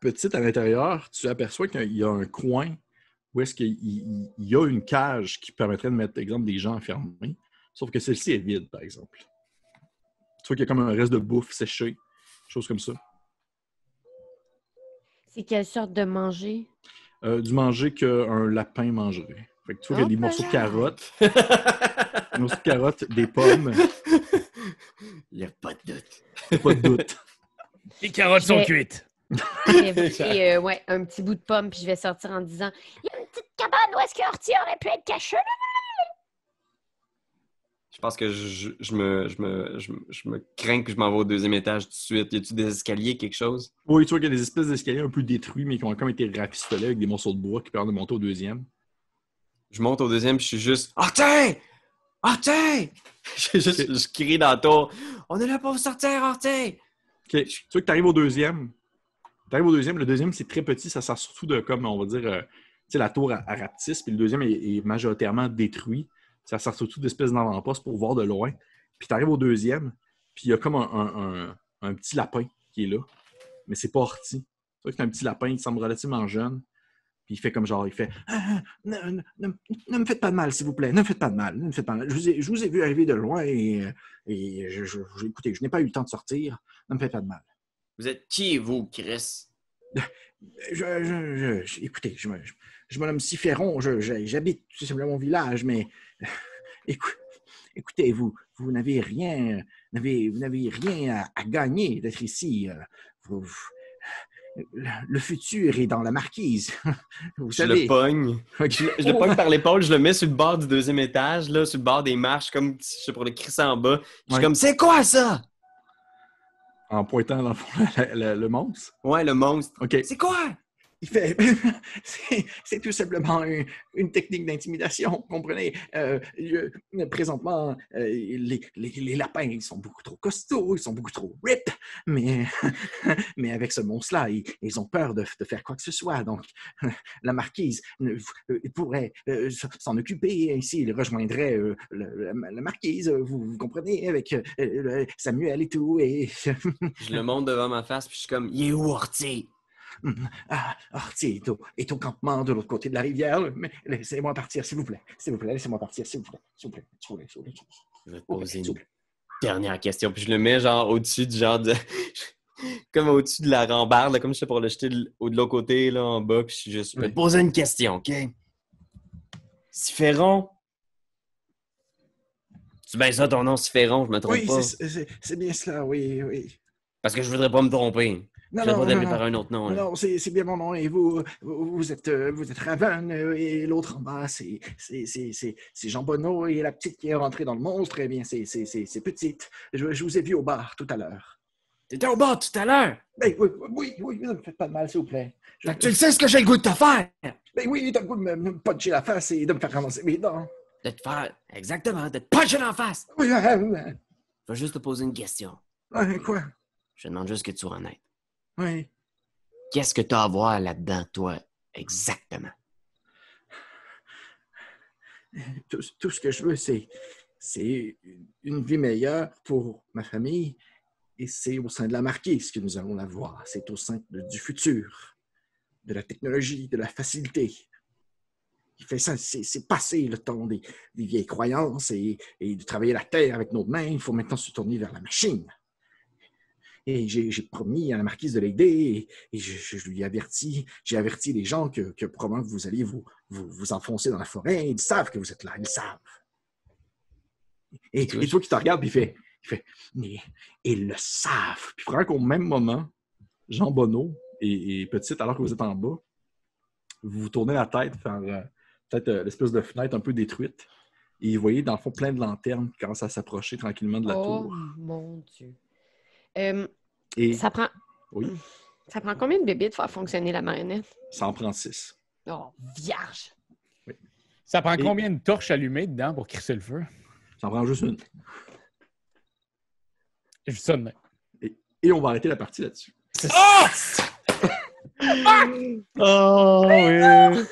Petite à l'intérieur, tu aperçois qu'il y a un coin où est-ce qu'il il- il y a une cage qui permettrait de mettre, exemple, des gens enfermés. Sauf que celle-ci est vide, par exemple. Tu vois qu'il y a comme un reste de bouffe séchée, chose comme ça. C'est quelle sorte de manger? Euh, du manger qu'un lapin mangerait. Fait que tu vois qu'il y a des Oh, morceaux de carottes, des morceaux de carottes, des pommes, Il n'y a pas de doute. y a pas de doute. Les carottes sont cuites. Euh, ouais, un petit bout de pomme, puis je vais sortir en disant Il y a une petite cabane où est-ce que Horty aurait pu être caché, là? Je pense que je, je me, je, me, je, me- je me crains que je m'en vais au deuxième étage tout de suite. Y a-tu des escaliers, quelque chose? Oui, tu vois qu'il y a des espèces d'escaliers un peu détruits, mais qui ont comme été rafistolés avec des morceaux de bois qui permettent de monter au deuxième. Je monte au deuxième puis je suis juste Hortin! Hortin! Je, crie dans la tour On est là pour vous sortir, Hortin! Ok, Tu vois que tu arrives au deuxième. Tu arrives au deuxième. Le deuxième, c'est très petit. Ça sert surtout de, comme on va dire, euh, tu sais, la tour à, à rapetisse. Puis le deuxième est, majoritairement détruit. Ça sert surtout d'espèces d'avant-poste pour voir de loin. Puis tu arrives au deuxième. Puis il y a comme un, un- petit lapin qui est là. Mais c'est pas que c'est un petit lapin qui semble relativement jeune. Puis il fait comme genre, il fait Ah, ne, ne- ne- ne me faites pas de mal, s'il vous plaît. Ne me faites pas de mal. Ne me faites pas de mal. Je vous ai, je vous ai vu arriver de loin et, et je, je- je- écoutez, je n'ai pas eu le temps de sortir. Ne me faites pas de mal. Vous êtes qui, vous, Chris? Je, je- je- je- écoutez, je, me- je, je me nomme je- j'habite tout simplement mon village, mais écou- écoutez, vous, vous n'avez rien, n'avez, vous n'avez rien à, à gagner d'être ici. euh, vous- vous- le, le futur est dans la marquise. Vous Je savez. le pogne. Je, le- je le pogne par l'épaule, je le mets sur le bord du deuxième étage, là, sur le bord des marches, comme je sais pour le crisser en bas. Je suis Ouais. comme C'est quoi ça? En pointant dans le, fond, le- monstre. Ouais, le monstre. OK. C'est quoi? Il fait. c'est- tout simplement un- une technique d'intimidation, comprenez? Euh, présentement, euh, les, les- lapins, ils sont beaucoup trop costauds, ils sont beaucoup trop rip, mais, mais avec ce monstre-là, ils, ils ont peur de, de faire quoi que ce soit. Donc, la marquise euh, pourrait s'en occuper, ainsi il rejoindrait la, marquise, vous, comprenez, avec Samuel et tout. Et, Je le monte devant ma face, puis je suis comme Il est où, Horty? Ah, Horty est au, est au campement de l'autre côté de la rivière, laissez-moi partir, s'il vous plaît. S'il vous plaît, laissez-moi partir, s'il vous plaît. S'il vous plaît, s'il vous plaît, s'il vous plaît. s'il Je vais te poser une dernière question, puis je le mets genre au-dessus du genre de. comme au-dessus de la rambarde, là, comme je fais pour le jeter de, au- de l'autre côté, là, en bas, puis je suis juste. Je vais te poser une question, OK? Siferon. C'est bien ça ton nom, Siferon, je me trompe Oui, pas. c'est- c'est c'est bien cela, oui, oui. Parce que je voudrais pas me tromper. Non, non, non, par un autre nom. Non, là. non, c'est c'est bien mon nom. Et vous, vous, êtes, euh, vous êtes Raven, euh, et l'autre en bas, c'est c'est- c'est- c'est- c'est Jean Bonneau, et la petite qui est rentrée dans le monstre, eh bien, c'est c'est- c'est- c'est petite. Je, je vous ai vu au bar tout à l'heure. T'étais au bord tout à l'heure? Ben, oui, oui, oui, ne me faites pas de mal, s'il vous plaît. Je- tu le sais ce que j'ai le goût de te faire. Ben oui, t'as le goût de me, me puncher la face et de me faire ramasser mes dents. De te faire. Exactement, de te puncher en face. Oui, euh, euh, Je vais juste te poser une question. euh, quoi? Je demande juste que tu sois honnête. Oui. Qu'est-ce que tu as à voir là-dedans, toi, exactement? tout, tout ce que je veux, c'est, c'est une vie meilleure pour ma famille et c'est au sein de la marquise que nous allons la voir. C'est au sein de- du futur, de la technologie, de la facilité. Il fait ça, c'est, passer le temps des, des vieilles croyances et, et de travailler la terre avec nos mains. Il faut maintenant se tourner vers la machine. Et j'ai, promis à la marquise de l'aider et, et je, je lui ai averti, j'ai averti les gens que, que probablement vous alliez vous, vous, vous enfoncer dans la forêt. Ils savent que vous êtes là, ils savent. Et, et toi qui te regardes, puis il fait, il fait, mais ils le savent. Puis probablement qu'au même moment, Jean Bonneau et, et Petite, alors que vous êtes en bas, vous vous tournez la tête vers euh, peut-être euh, l'espèce de fenêtre un peu détruite. Et vous voyez, dans le fond, plein de lanternes qui commencent à s'approcher tranquillement de la Oh tour. mon Dieu. Euh, Et ça prend. Oui. Ça prend combien de bébés de faire fonctionner la marionnette? ça en prend six. Oh, vierge! Ça prend Et- combien de torches allumées dedans pour crisser le feu? Ça en prend juste une. Je de même. Et on va arrêter la partie là-dessus. Oh, oui!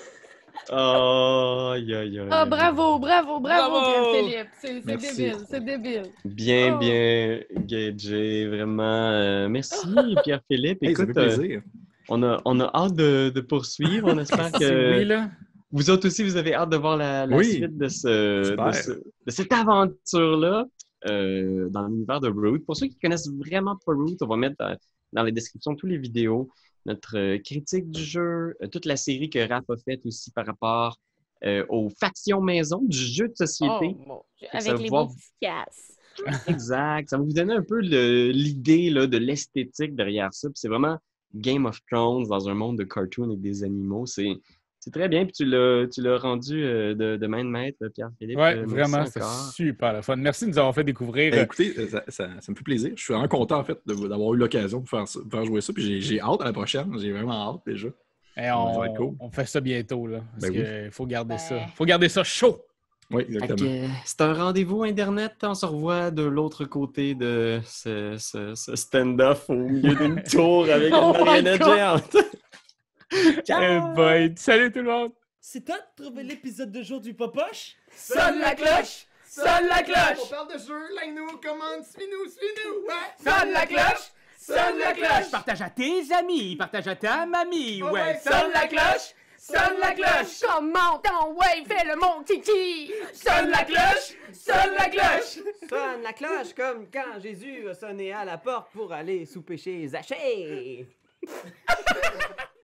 Oh, aïe, aïe, aïe. Ah, bravo, bravo, bravo, Bravo! Pierre Philippe. C'est débile, c'est débile. Bien, Oh. bien gagé, vraiment. euh, merci, Pierre-Philippe. Hey, ça Écoute, fait euh, plaisir. on, a, on a hâte de, de poursuivre. On espère que oui, là. vous autres aussi, vous avez hâte de voir la, la Oui. suite de, ce, de, ce- de cette aventure-là euh, dans l'univers de Root. Pour ceux qui connaissent vraiment pas Root, on va mettre dans, dans les descriptions toutes les vidéos notre euh, critique du jeu, euh, toute la série que Raph a faite aussi par rapport euh, aux factions maison du jeu de société. Oh, Avec les voir-. Exact. Ça va vous donner un peu l'idée de l'esthétique derrière ça. C'est vraiment Game of Thrones dans un monde de cartoons avec des animaux. C'est c'est très bien. Puis tu l'as tu l'as rendu euh, de, de main de maître, Pierre-Philippe. Ouais, Euh, vraiment, c'était encore. super le fun. Merci de nous avoir fait découvrir. Ben, euh, écoutez, euh, ça, ça- ça me fait plaisir. Je suis vraiment content en fait d'avoir eu l'occasion de faire, ça- de faire jouer ça. Puis j'ai- hâte à la prochaine. J'ai vraiment hâte déjà. et ça on, va être cool. on fait ça bientôt, là. Parce Ben oui. qu'il faut garder ça. Ben. faut garder ça chaud. Oui, exactement. euh, C'est un rendez-vous Internet. On se revoit de l'autre côté de ce, ce- ce stand-off au milieu d'une tour avec Oh une marionnette géante. Eh boy. Salut tout le monde! C'est toi de trouver l'épisode de jour du Popoche? Sonne la cloche! Sonne la cloche! On parle de jeu, like-nous, commande, suis-nous, suis-nous! Ouais! Sonne la cloche! Sonne la cloche! Partage à tes amis, partage à ta mamie, Ouais, ouais. sonne la cloche! Sonne la cloche! Comment ton ouais, fais le mon kiki! Sonne la cloche! Sonne la cloche! Sonne la cloche comme quand Jésus a sonné à la porte pour aller souper chez Zachée.